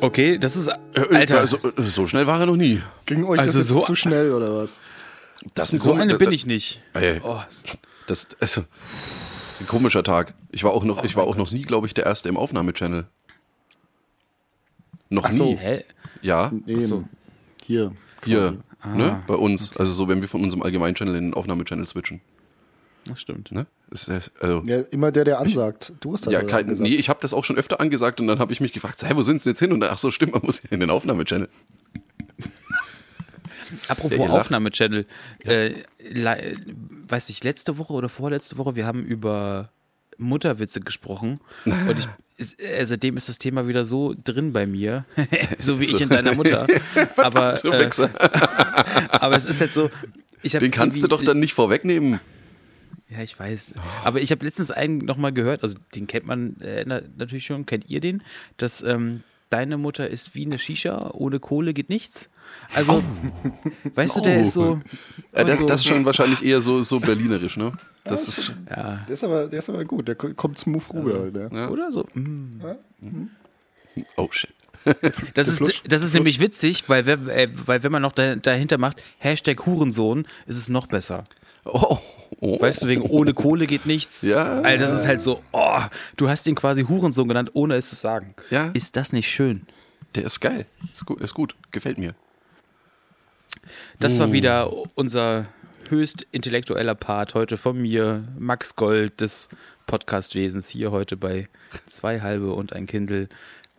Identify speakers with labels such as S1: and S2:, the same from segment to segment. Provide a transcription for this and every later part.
S1: Okay, das ist. Alter,
S2: Also, so schnell war er noch nie.
S3: Ging euch
S1: Also
S3: das jetzt
S1: so-
S3: zu schnell oder was?
S2: Das
S1: so eine bin ich nicht.
S2: Ey,
S1: Oh,
S2: das also, ein komischer Tag. Ich war auch noch, ich war auch noch nie, glaube ich, der erste im Aufnahmechannel. Noch
S3: Ach so.
S2: nie.
S1: hä?
S2: Ja,
S3: Nee,
S1: so.
S3: hier.
S2: hier,
S1: Ah,
S2: ne, bei uns. Also so, wenn wir von unserem allgemeinen Channel in den Aufnahmechannel switchen.
S1: Das stimmt.
S2: Ne? Ist, also,
S3: Ja, immer der, der ansagt. Du hast das
S2: ja, kein,
S3: gesagt.
S2: nee, ich habe das auch schon öfter angesagt und dann habe ich mich gefragt, hä, wo sind sie jetzt hin? Und dann, ach so, stimmt, man muss ja in den Aufnahmechannel.
S1: Apropos. Aufnahmechannel, äh, weiß ich, letzte Woche oder vorletzte Woche, wir haben über Mutterwitze gesprochen und ich, äh, seitdem ist das Thema wieder so drin bei mir, so wie ich in deiner Mutter. aber, äh, aber es ist halt so,
S2: Den kannst du doch dann nicht vorwegnehmen.
S1: Ja, ich weiß. Aber ich habe letztens einen nochmal gehört, also den kennt man äh, na, natürlich schon, kennt ihr den, dass ähm, deine Mutter ist wie eine Shisha, ohne Kohle geht nichts. Also, weißt du, der
S2: Oh.
S1: ist so.
S2: Ja, das,
S1: so
S2: das ist schon wahrscheinlich eher so, so berlinerisch, ne? Das ist,
S1: ja,
S3: Der ist, aber, der ist aber gut, der ko- kommt smooth rüber. Der.
S2: ja.
S1: oder so. mm.
S2: Oh shit.
S1: Das ist, das ist nämlich witzig, weil, wenn- äh, weil wenn man noch da, dahinter macht, Hashtag Hurensohn, ist es noch besser.
S2: Oh, oh.
S1: Weißt du, wegen ohne Kohle geht nichts.
S2: Ja.
S1: Weil das ist halt so, oh, du hast ihn quasi Hurensohn genannt, ohne es zu sagen.
S2: Ja.
S1: Ist das nicht schön?
S2: Der ist geil. Ist gut, ist gut. Gefällt mir.
S1: Das war wieder unser höchst intellektueller Part heute von mir, Max Gold des Podcastwesens, hier heute bei Zwei Halbe und ein Kindle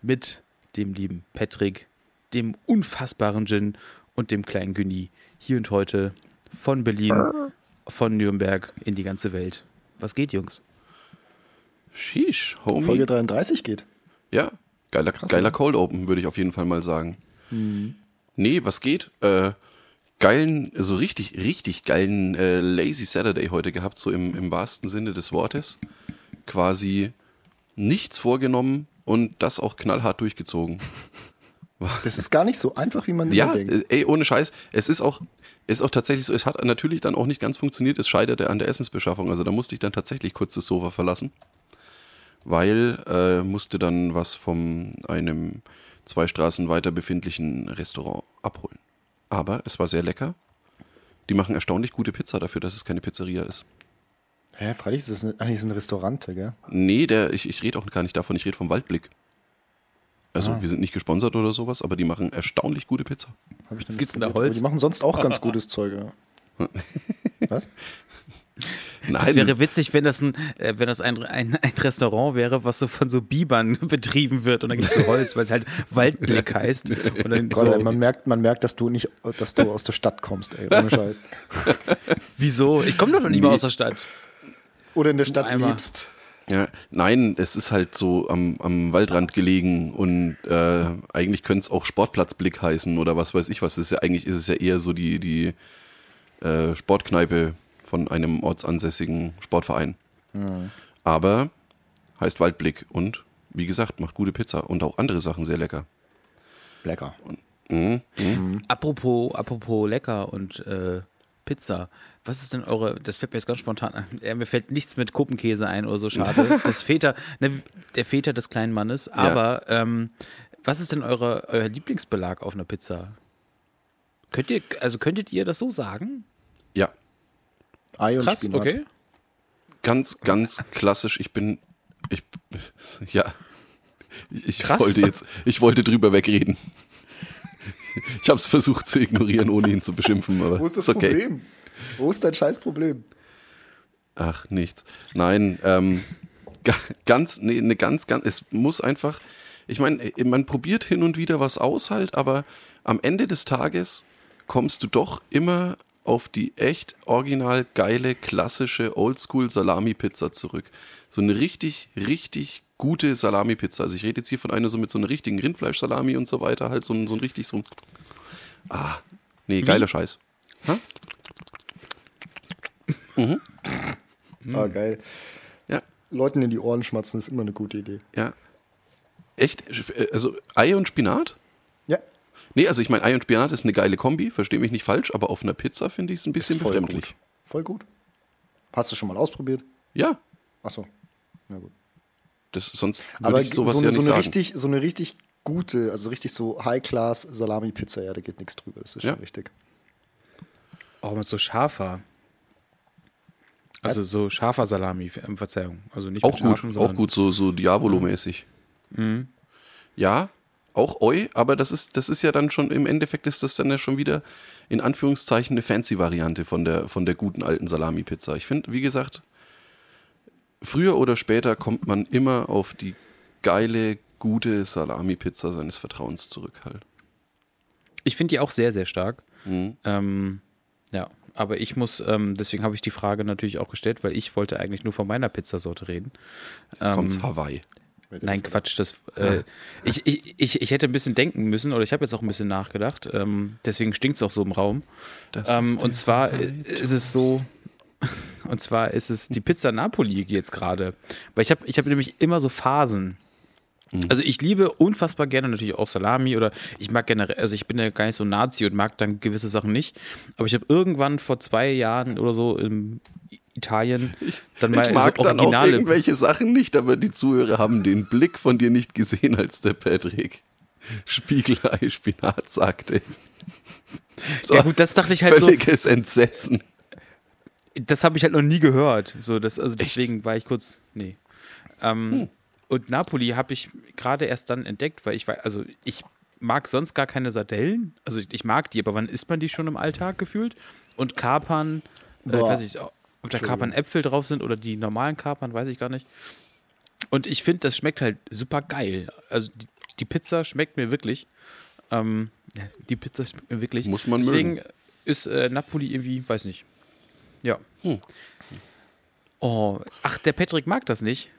S1: mit dem lieben Patrick, dem unfassbaren Gin und dem kleinen Günni. Hier und heute von Berlin, von Nürnberg in die ganze Welt. Was geht, Jungs?
S2: Sheesh, Homie.
S3: Folge 33 geht.
S2: Ja, geiler,
S3: Krass,
S2: geiler
S3: oder?
S2: Cold Open, würde ich auf jeden Fall mal sagen. Nee, was geht? Äh, geilen, so richtig, richtig geilen äh, Lazy Saturday heute gehabt, so im, im wahrsten Sinne des Wortes. Quasi nichts vorgenommen und das auch knallhart durchgezogen.
S3: Das ist gar nicht so einfach, wie man
S2: Ja,
S3: denkt.
S2: ey, ohne Scheiß. Es ist auch, ist auch tatsächlich so, es hat natürlich dann auch nicht ganz funktioniert, es scheiterte an der Essensbeschaffung. Also da musste ich dann tatsächlich kurz das Sofa verlassen, weil äh, musste dann was von einem zwei Straßen weiter befindlichen Restaurant abholen. Aber es war sehr lecker. Die machen erstaunlich gute Pizza dafür, dass es keine Pizzeria ist.
S3: Hä, freilich ist das ein, eigentlich ist ein Restaurant, gell?
S2: Nee, der, ich, ich rede auch gar nicht davon, ich rede vom Waldblick. Also
S3: Ah.
S2: wir sind nicht gesponsert oder sowas, aber die machen erstaunlich gute Pizza.
S3: Hab ich
S1: Was gibt's denn da, Holz?
S3: Die machen sonst auch ganz gutes Zeug, ja. Was?
S2: Nein,
S1: Es wäre
S2: das-
S1: witzig, wenn das ein, äh, wenn das ein, ein, ein Restaurant wäre, was so von so Bibern betrieben wird und dann gibt es so Holz, weil es halt Waldblick heißt. Und dann
S3: Gerade,
S1: so,
S3: man, merkt, man merkt, dass du nicht, dass du aus der Stadt kommst, ey, ohne Scheiß.
S1: wieso? Ich komme doch noch nicht mal aus der Stadt.
S3: Oder in der Stadt lebst.
S2: Ja, nein, es ist halt so am, am Waldrand gelegen und äh, eigentlich könnte es auch Sportplatzblick heißen oder was weiß ich was. Es ist ja eigentlich ist es ja eher so die, die äh, Sportkneipe von einem ortsansässigen Sportverein. Aber heißt Waldblick und wie gesagt, macht gute Pizza und auch andere Sachen sehr lecker.
S3: Lecker.
S2: Mhm. Mhm.
S1: Apropos, apropos lecker und äh, Pizza. Was ist denn eure, das fällt mir jetzt ganz spontan ein, ja, mir fällt nichts mit Kuppenkäse ein oder so, schade. Das Väter, ne, der Väter des kleinen Mannes, aber ähm, was ist denn eure, euer Lieblingsbelag auf einer Pizza? Könnt ihr, also könntet ihr das so sagen?
S2: Ja,
S3: Ei und
S1: Krass,
S3: Spinat.
S1: okay.
S2: ganz, ganz klassisch. Ich bin, ich, ja, ich
S1: Krass.
S2: wollte jetzt, ich wollte drüber wegreden. Ich habe es versucht zu ignorieren, ohne ihn zu beschimpfen, aber
S3: Wo ist das
S2: ist okay.
S3: Problem? Wo ist dein scheiß Problem?
S2: Ach, nichts. Nein, ähm, ga- ganz, nee, eine ganz, ganz, es muss einfach, ich meine, man probiert hin und wieder was aus halt, aber am Ende des Tages kommst du doch immer auf die echt original geile, klassische Oldschool-Salami-Pizza zurück. So eine richtig, richtig gute Salami-Pizza. Also ich rede jetzt hier von einer so mit so einer richtigen Rindfleisch-Salami und so weiter, halt so ein, so ein richtig so ein, ah, nee, geiler Scheiß.
S3: Ah, geil. Leuten in die Ohren schmatzen ist immer eine gute Idee.
S2: Ja. Echt? Also Ei und Spinat?
S3: Ja.
S2: Nee, also ich meine, Ei und Spinat ist eine geile Kombi, verstehe mich nicht falsch, aber auf einer Pizza finde ich es ein bisschen
S3: Ist voll
S2: befremdlich.
S3: gut. Voll gut. Hast du schon mal ausprobiert?
S2: Ja,
S3: Achso. Na gut.
S2: Das, sonst
S3: Aber
S2: ich sowas
S3: so, eine,
S2: ja nicht
S3: so, eine
S2: sagen.
S3: richtig, so eine richtig gute, also richtig so High-Class Salami-Pizza, ja, da geht nichts drüber. Das ist
S2: Ja.
S3: schon richtig.
S1: Auch mit so scharfer. Also so scharfer Salami, äh, Verzeihung. Also nicht
S2: auch gut,
S1: scharfem,
S2: auch gut, so, so Diabolo-mäßig.
S1: Mhm.
S2: Ja, auch Oi, aber das ist, das ist ja dann schon, im Endeffekt ist das dann ja schon wieder in Anführungszeichen eine fancy Variante von der, von der guten alten Salami-Pizza. Ich finde, wie gesagt, früher oder später kommt man immer auf die geile, gute Salami-Pizza seines Vertrauens zurück halt.
S1: Ich finde die auch sehr, sehr stark.
S2: Mhm.
S1: Ähm, ja, aber ich muss, ähm, deswegen habe ich die Frage natürlich auch gestellt, weil ich wollte eigentlich nur von meiner Pizzasorte reden.
S2: Jetzt kommt's
S1: Ähm,
S2: Hawaii.
S1: Nein, Quatsch. Das, äh, ich, ich, ich, ich hätte ein bisschen denken müssen oder ich habe jetzt auch ein bisschen nachgedacht. Ähm, deswegen stinkt es auch so im Raum. Ähm, und zwar
S2: Wahrheit.
S1: ist es so, und zwar ist es die Pizza Napoli jetzt gerade. Weil ich habe ich hab nämlich immer so Phasen. Also ich liebe unfassbar gerne natürlich auch Salami oder ich mag generell, also ich bin ja gar nicht so Nazi und mag dann gewisse Sachen nicht. Aber ich habe irgendwann vor zwei Jahren oder so in Italien dann mal
S2: ich mag
S1: so
S2: dann auch irgendwelche Sachen nicht, aber die Zuhörer haben den Blick von dir nicht gesehen, als der Patrick Spiegelei Spinat sagte. So,
S1: Ja gut, das dachte ich halt so,
S2: völliges Entsetzen.
S1: Das habe ich halt noch nie gehört. So, das, also deswegen war ich kurz, nee. Ähm,
S2: Hm.
S1: Und Napoli habe ich gerade erst dann entdeckt, weil ich war, also ich mag sonst gar keine Sardellen. Also ich mag die, aber wann isst man die schon im Alltag gefühlt? Und Kapern, äh, ich weiß nicht, ob da Kapern Äpfel drauf sind oder die normalen Kapern, weiß ich gar nicht. Und ich finde, das schmeckt halt super geil. Also die, die Pizza schmeckt mir wirklich. Ähm, die Pizza schmeckt mir wirklich.
S2: Muss man
S1: Deswegen
S2: mögen.
S1: ist äh, Napoli irgendwie, weiß nicht. Ja.
S2: Hm.
S1: Oh, ach, der Patrick mag das nicht.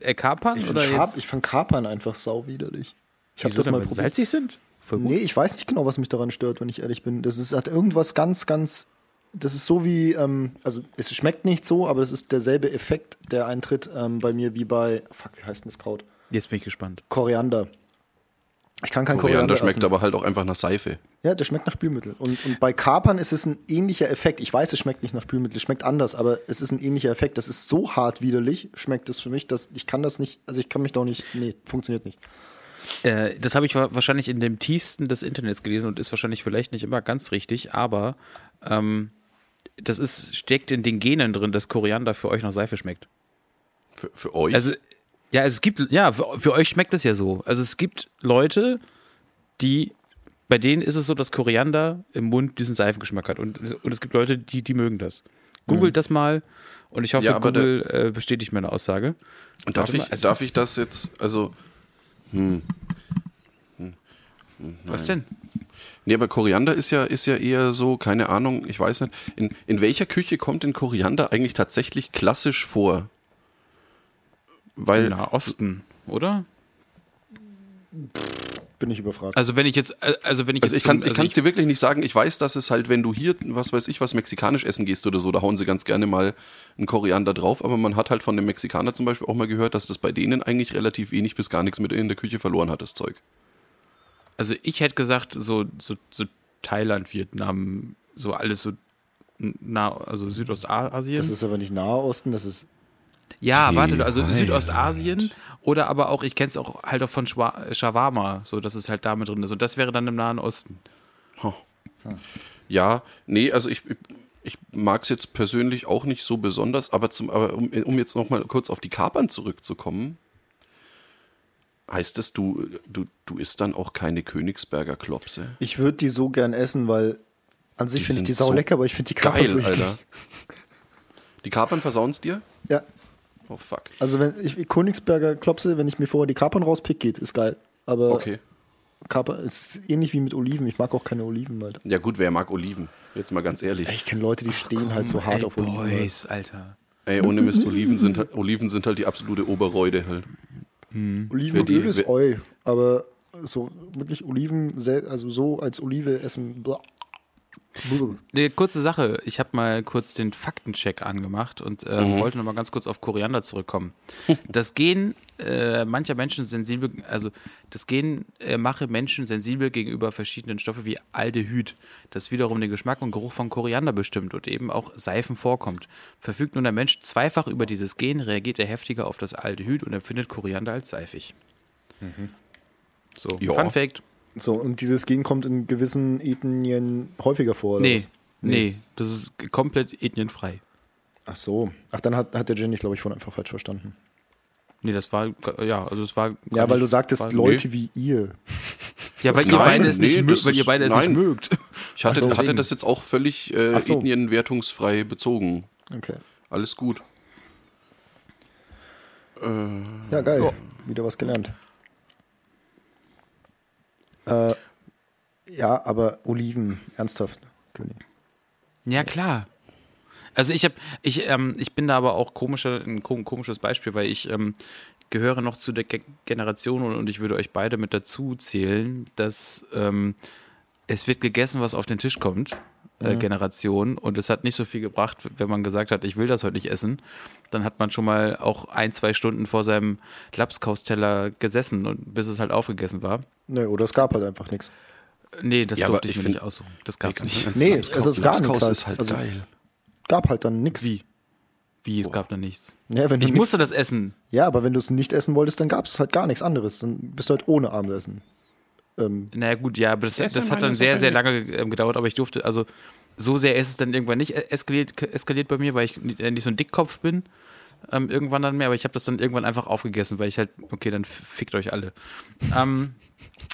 S1: Äh, Kapern
S3: Ich,
S1: oder jetzt?
S3: ich fand Kapern einfach sau widerlich. Ich habe das mal probiert.
S1: salzig sind? Voll gut.
S3: Nee, ich weiß nicht genau, was mich daran stört, wenn ich ehrlich bin. Das ist, hat irgendwas ganz, ganz. Das ist so wie, ähm, also es schmeckt nicht so, aber es ist derselbe Effekt, der eintritt ähm, bei mir wie bei, fuck, wie heißt denn das Kraut?
S1: Jetzt bin ich gespannt.
S3: Koriander. Ich kann kein Koriander,
S2: Koriander schmeckt
S3: essen.
S2: aber halt auch einfach nach Seife.
S3: Ja, der schmeckt nach Spülmittel. Und, und bei Kapern ist es ein ähnlicher Effekt. Ich weiß, es schmeckt nicht nach Spülmittel, es schmeckt anders, aber es ist ein ähnlicher Effekt. Das ist so hart widerlich, schmeckt es für mich, dass ich kann das nicht, also ich kann mich da auch nicht, nee, funktioniert nicht.
S1: Äh, das habe ich wa- wahrscheinlich in dem tiefsten des Internets gelesen und ist wahrscheinlich vielleicht nicht immer ganz richtig, aber ähm, das ist, steckt in den Genen drin, dass Koriander für euch nach Seife schmeckt.
S2: Für, für euch?
S1: Also, ja, es gibt, ja, für, für euch schmeckt es ja so. Also es gibt Leute, die, bei denen ist es so, dass Koriander im Mund diesen Seifengeschmack hat. Und, und es gibt Leute, die, die mögen das. Googelt das mal und ich hoffe,
S2: Ja,
S1: Google äh, bestätigt meine Aussage.
S2: Und darf ich,
S1: also-
S2: darf ich das jetzt, also,
S1: Was denn?
S2: nee, aber Koriander ist ja, ist ja eher so, keine Ahnung, ich weiß nicht, in, in welcher Küche kommt denn Koriander eigentlich tatsächlich klassisch vor? Weil,
S1: Na, Osten, oder?
S3: Bin ich überfragt.
S1: Also wenn ich jetzt, äh, also wenn ich
S2: also
S1: jetzt
S2: ich kann es ich dir wirklich nicht sagen, ich weiß, dass es halt, wenn du hier, was weiß ich, was mexikanisch essen gehst oder so, da hauen sie ganz gerne mal einen Koriander drauf, aber man hat halt von dem Mexikaner zum Beispiel auch mal gehört, dass das bei denen eigentlich relativ wenig bis gar nichts mit in der Küche verloren hat, das Zeug.
S1: Also ich hätte gesagt, so, so, so Thailand, Vietnam, so alles so nah, also Südostasien.
S3: Das ist aber nicht Nahe Osten, das ist
S1: ja, warte, also
S2: Thailand.
S1: Südostasien oder aber auch, ich kenne es auch halt auch von Shawarma, so dass es halt da mit drin ist. Und das wäre dann im Nahen Osten.
S2: Ja, nee, also ich, ich mag es jetzt persönlich auch nicht so besonders, aber, zum, aber um, um jetzt noch mal kurz auf die Kapern zurückzukommen, heißt das, du, du, du isst dann auch keine Königsberger Klopse?
S3: Ich würde die so gern essen, weil an sich finde ich die sau
S2: so
S3: lecker, aber ich finde die Kapern
S2: Geil,
S3: so eklig.
S2: Alter. Die Kapern versauen es dir?
S3: Ja,
S2: Oh fuck.
S3: also wenn ich Königsberger Klopse, wenn ich mir vorher die Kapern rauspick, geht, ist geil. Aber
S2: Okay.
S3: Kapern ist ähnlich wie mit Oliven. Ich mag auch keine Oliven, Alter.
S2: Ja gut, wer mag Oliven? Jetzt mal ganz ehrlich.
S3: Ich kenne Leute, die stehen halt so hart
S1: Ey,
S3: auf Oliven. Alter.
S1: Boys, Alter.
S2: Ey, ohne Mist, Oliven sind, halt- Oliven sind halt die absolute Oberreude halt.
S3: Olivenöl
S2: die-
S3: ist eu, aber so wirklich Oliven, also so als Olive essen, blah.
S1: Eine kurze Sache. Ich habe mal kurz den Faktencheck angemacht und äh,
S2: Mhm.
S1: wollte noch mal ganz kurz auf Koriander zurückkommen. Das Gen äh, mancher Menschen sensibel, also das Gen äh, mache Menschen sensibel gegenüber verschiedenen Stoffen wie Aldehyd, das wiederum den Geschmack und Geruch von Koriander bestimmt und eben auch Seifen vorkommt. Verfügt nun der Mensch zweifach über dieses Gen, reagiert er heftiger auf das Aldehyd und empfindet Koriander als seifig. So,
S2: Ja.
S1: Fun Fact.
S3: So, und dieses Gen kommt in gewissen Ethnien häufiger vor, oder
S1: Nee,
S3: was?
S1: nee, das ist komplett ethnienfrei.
S3: Ach so. Ach, dann hat, hat der Jenny, glaube ich, von einfach falsch verstanden.
S1: Nee, das war, ja, also es war.
S3: Ja, weil du sagtest
S1: war,
S3: Leute wie ihr.
S1: Ja, weil ihr
S2: Nein,
S1: beide es nicht,
S2: nee,
S1: mö-
S2: das
S1: weil ihr beide es
S2: nein.
S1: nicht mögt.
S2: Ich hatte,
S3: so.
S2: hatte das jetzt auch völlig äh,
S3: so.
S2: ethnienwertungsfrei bezogen.
S3: Okay.
S2: Alles gut.
S3: Ja, geil. Wieder was gelernt. Äh, ja, aber Oliven, ernsthaft, König.
S1: Ja, klar. Also ich habe, ich, ähm, ich bin da aber auch komischer, ein kom- komisches Beispiel, weil ich ähm, gehöre noch zu der Ge Generation und, und ich würde euch beide mit dazu zählen, dass ähm, es wird gegessen, was auf den Tisch kommt. Äh, Generation und es hat nicht so viel gebracht, wenn man gesagt hat, ich will das heute nicht essen, dann hat man schon mal auch ein, zwei Stunden vor seinem Lapskausteller gesessen und bis es halt aufgegessen war.
S3: Nö, oder es gab halt einfach nichts.
S1: Nee, das
S2: Ja,
S1: durfte ich mir nicht aussuchen. Das gab's nicht.
S3: Nee, es ist gar nichts halt.
S2: ist halt
S3: Also-
S2: geil.
S3: Gab halt dann nichts.
S1: Wie? Wie, es gab da nichts.
S3: Ja,
S1: Ich
S3: nix-
S1: musste das essen.
S3: Ja, aber wenn du es nicht essen wolltest, dann gab es halt gar nichts anderes. Dann bist du halt ohne Abendessen. Ähm,
S1: Naja, gut, ja, aber das, das hat dann sehr, sehr lange ähm, gedauert, aber ich durfte, also so sehr ist es dann irgendwann nicht eskaliert, eskaliert bei mir, weil ich äh, nicht so ein Dickkopf bin. Ähm, irgendwann dann mehr, aber ich habe das dann irgendwann einfach aufgegessen, weil ich halt, okay, dann fickt euch alle. Ähm,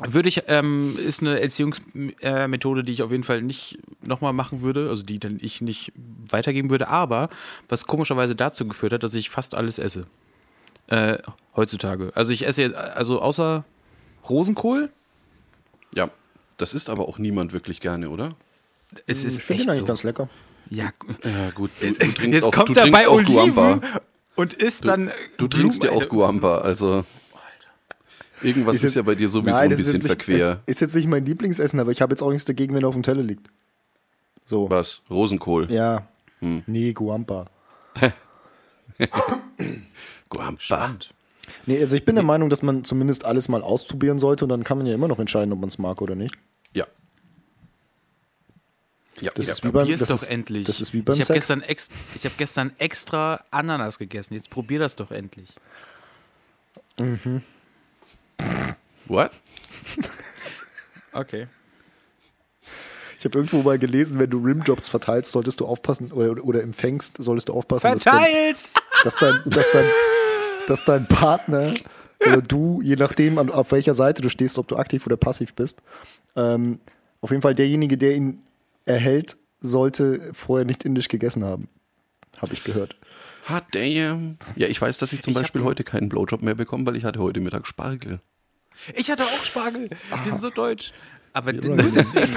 S1: würde ich, ähm, ist eine Erziehungsmethode, äh, die ich auf jeden Fall nicht nochmal machen würde, also die dann ich nicht weitergeben würde, aber was komischerweise dazu geführt hat, dass ich fast alles esse. Äh, heutzutage. Also ich esse jetzt, also außer Rosenkohl,
S2: das ist aber auch niemand wirklich gerne, oder?
S1: es ist
S3: ich finde
S1: echt
S3: eigentlich
S1: so.
S3: ganz lecker.
S1: Ja,
S2: Ja, gut. Du, du trinkst
S1: jetzt
S2: auch,
S1: kommt
S2: du
S1: er
S2: trinkst
S1: bei
S2: auch
S1: Oliven
S2: Guamba.
S1: und isst dann. äh,
S2: Du trinkst ja auch
S1: Blumen-
S2: Guamba, also. Irgendwas ist,
S3: jetzt-
S2: ja bei dir sowieso
S3: Nein,
S2: ein
S3: das ist
S2: bisschen
S3: jetzt nicht,
S2: verquer.
S3: Es ist jetzt nicht mein Lieblingsessen, aber ich habe jetzt auch nichts dagegen, wenn er auf dem Teller liegt. So.
S2: Was? Rosenkohl.
S3: Ja.
S2: Hm.
S3: Nee, Guampa.
S2: Guamba.
S1: Spannend.
S3: Nee, also ich bin der Meinung, dass man zumindest alles mal ausprobieren sollte und dann kann man ja immer noch entscheiden, ob man es mag oder nicht.
S2: Ja. Ja,
S3: Das
S2: ja.
S3: ist wie beim,
S1: Probier's
S3: das
S1: doch
S3: ist,
S1: endlich.
S3: Das ist wie beim
S1: ich habe gestern, ex, ich hab gestern extra Ananas gegessen. Jetzt probier das doch endlich.
S2: What?
S1: Okay.
S3: Ich habe irgendwo mal gelesen, wenn du Rimjobs verteilst, solltest du aufpassen oder, oder empfängst, solltest du aufpassen, dass dein,
S1: Verteilst!
S3: dass dein, dass dein, dass dein Partner oder du, je nachdem, an, auf welcher Seite du stehst, ob du aktiv oder passiv bist, ähm, auf jeden Fall derjenige, der ihn erhält, sollte vorher nicht indisch gegessen haben. Habe ich gehört.
S2: Hot damn. Ja, ich weiß, dass ich zum
S1: Ich
S2: Beispiel heute keinen Blowjob mehr bekomme, weil ich hatte heute Mittag Spargel.
S1: Ich hatte auch Spargel. Wir sind so deutsch. Aber
S3: Ja,
S1: nur deswegen.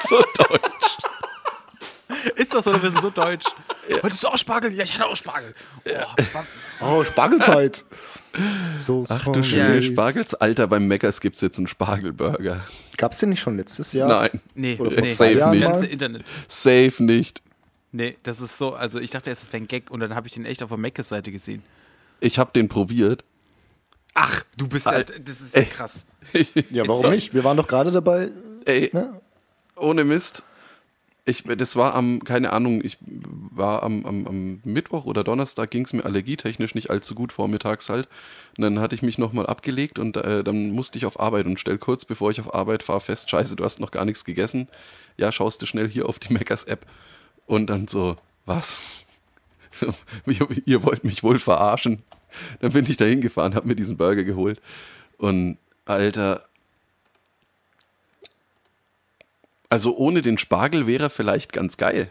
S2: so deutsch.
S1: Ist das so, wir sind so deutsch. Hattest du auch Spargel? Ja, ich hatte auch Spargel. Oh.
S3: Oh, Spargelzeit. So,
S2: Ach
S3: so
S2: du schöne
S1: Ja.
S2: Spargels. Alter, beim Meckers gibt es jetzt einen Spargelburger.
S3: Gab es den nicht schon letztes Jahr?
S2: Nein.
S1: nee,
S3: Oder
S1: nee,
S3: Jahren
S2: nicht.
S1: ganze
S3: mal?
S1: Internet.
S2: Safe nicht.
S1: Nee, das ist so, also ich dachte erst, es wäre ein Gag und dann habe ich den echt auf der Meckes-Seite gesehen.
S2: Ich habe den probiert.
S1: Ach, du bist halt, das ist ja krass.
S3: Ja, warum nicht? Wir waren doch gerade dabei.
S2: Ey,
S3: Ne?
S2: ohne Mist. Ich, das war am, keine Ahnung, ich war am, am, am Mittwoch oder Donnerstag ging es mir allergietechnisch nicht allzu gut vormittags halt. Und dann hatte ich mich nochmal abgelegt und äh, dann musste ich auf Arbeit und stell kurz bevor ich auf Arbeit fahre fest, scheiße, du hast noch gar nichts gegessen. Ja, schaust du schnell hier auf die Meckers App und dann so, was? ihr, wollt mich wohl verarschen. Dann bin ich da hingefahren, hab mir diesen Burger geholt und Alter, also ohne den Spargel wäre er vielleicht ganz geil.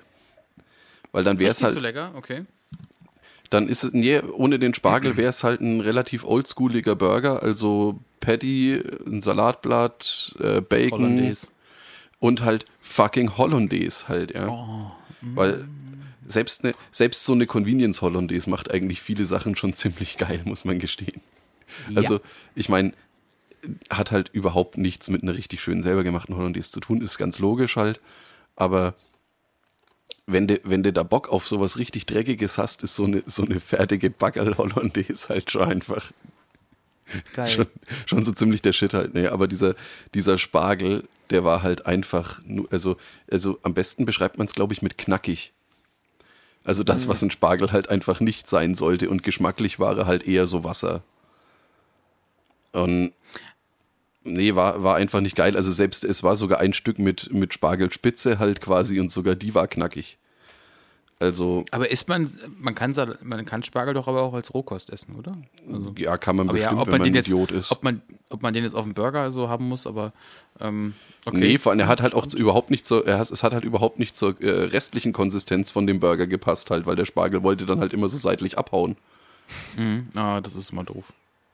S2: Weil dann wäre es
S1: Echt nicht
S2: halt,
S1: so lecker, okay.
S2: dann ist es, nee, ohne den Spargel wäre es halt ein relativ oldschooliger Burger, also Patty, ein Salatblatt, äh, Bacon
S1: Hollandaise.
S2: und halt fucking Hollandaise halt, ja.
S1: Oh,
S2: Weil selbst, ne, selbst so eine Convenience Hollandaise macht eigentlich viele Sachen schon ziemlich geil, muss man gestehen. Also, ich meine, hat halt überhaupt nichts mit einer richtig schönen selber gemachten Hollandaise zu tun, ist ganz logisch halt. Aber wenn du, wenn da Bock auf sowas richtig Dreckiges hast, ist so eine, so eine fertige Backerl Hollandaise halt schon einfach
S1: Geil.
S2: schon, schon so ziemlich der Shit halt. Nee, aber dieser, dieser Spargel, der war halt einfach, nur, also, also am besten beschreibt man es, glaube ich, mit knackig. Also das, was ein Spargel halt einfach nicht sein sollte und geschmacklich war er halt eher so Wasser. Und nee, war, war einfach nicht geil. Also selbst, es war sogar ein Stück mit, mit Spargelspitze halt quasi und sogar die war knackig. Also,
S1: Aber isst man, man kann, man kann Spargel doch aber auch als Rohkost essen, oder? Also,
S2: ja, kann man bestimmt,
S1: ja, ob
S2: wenn
S1: man
S2: man
S1: den
S2: ein
S1: jetzt,
S2: Idiot ist.
S1: ob man, ob man den jetzt auf dem Burger so haben muss, aber ähm, okay.
S2: Nee, vor allem, er hat halt auch zu- überhaupt nicht zur, er hat, es hat halt überhaupt nicht zur äh, restlichen Konsistenz von dem Burger gepasst halt, weil der Spargel wollte dann halt immer so seitlich abhauen.
S1: Mhm. Ah, das ist immer doof.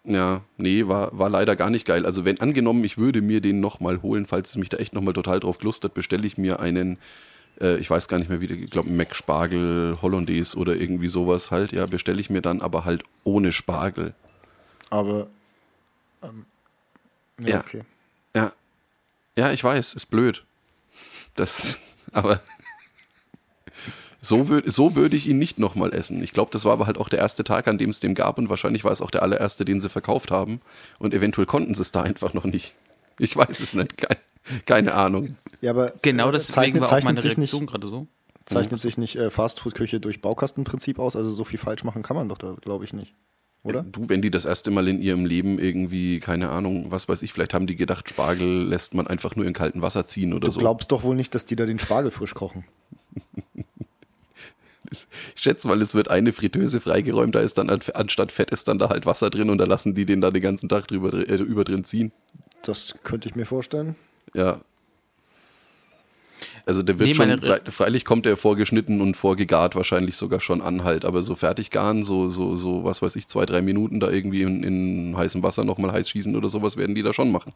S2: Ja, nee, war, war leider gar nicht geil. Also wenn angenommen, ich würde mir den nochmal holen, falls es mich da echt nochmal total drauf gelustert, bestelle ich mir einen, äh, ich weiß gar nicht mehr wie, der- ich glaube Mac Spargel Hollandaise oder irgendwie sowas halt, ja, bestelle ich mir dann aber halt ohne Spargel.
S3: Aber. Ähm, nee,
S2: Ja.
S3: okay.
S2: Ja, ja, ich weiß, ist blöd. Das, aber so würde so würd ich ihn nicht nochmal essen. Ich glaube, das war aber halt auch der erste Tag, an dem es den gab und wahrscheinlich war es auch der allererste, den sie verkauft haben und eventuell konnten sie es da einfach noch nicht. Ich weiß es nicht, keine, keine Ahnung.
S3: Ja, aber
S1: Genau
S3: äh,
S1: deswegen
S3: zeichnet,
S1: war auch
S3: zeichnet
S1: meine
S3: sich
S1: Reaktion
S3: nicht,
S1: gerade so.
S3: zeichnet sich nicht äh, Fastfood-Küche durch Baukastenprinzip aus. Also so viel falsch machen kann man doch da, glaube ich, nicht. Oder?
S2: Du, wenn die das erste Mal in ihrem Leben irgendwie, keine Ahnung, was weiß ich, vielleicht haben die gedacht, Spargel lässt man einfach nur in kaltem Wasser ziehen oder
S3: Du
S2: so.
S3: glaubst doch wohl nicht, dass die da den Spargel frisch kochen.
S2: Ich schätze mal, es wird eine Fritteuse freigeräumt, da ist dann an- anstatt Fett ist dann da halt Wasser drin und da lassen die den da den ganzen Tag drüber, äh, über drin ziehen.
S3: Das könnte ich mir vorstellen.
S2: Ja. Also der wird
S1: Nee,
S2: schon, frei, freilich kommt er vorgeschnitten und vorgegart wahrscheinlich sogar schon an halt, aber so fertig garen, so, so, so, was weiß ich, zwei, drei Minuten da irgendwie in, in heißem Wasser nochmal heiß schießen oder sowas werden die da schon machen.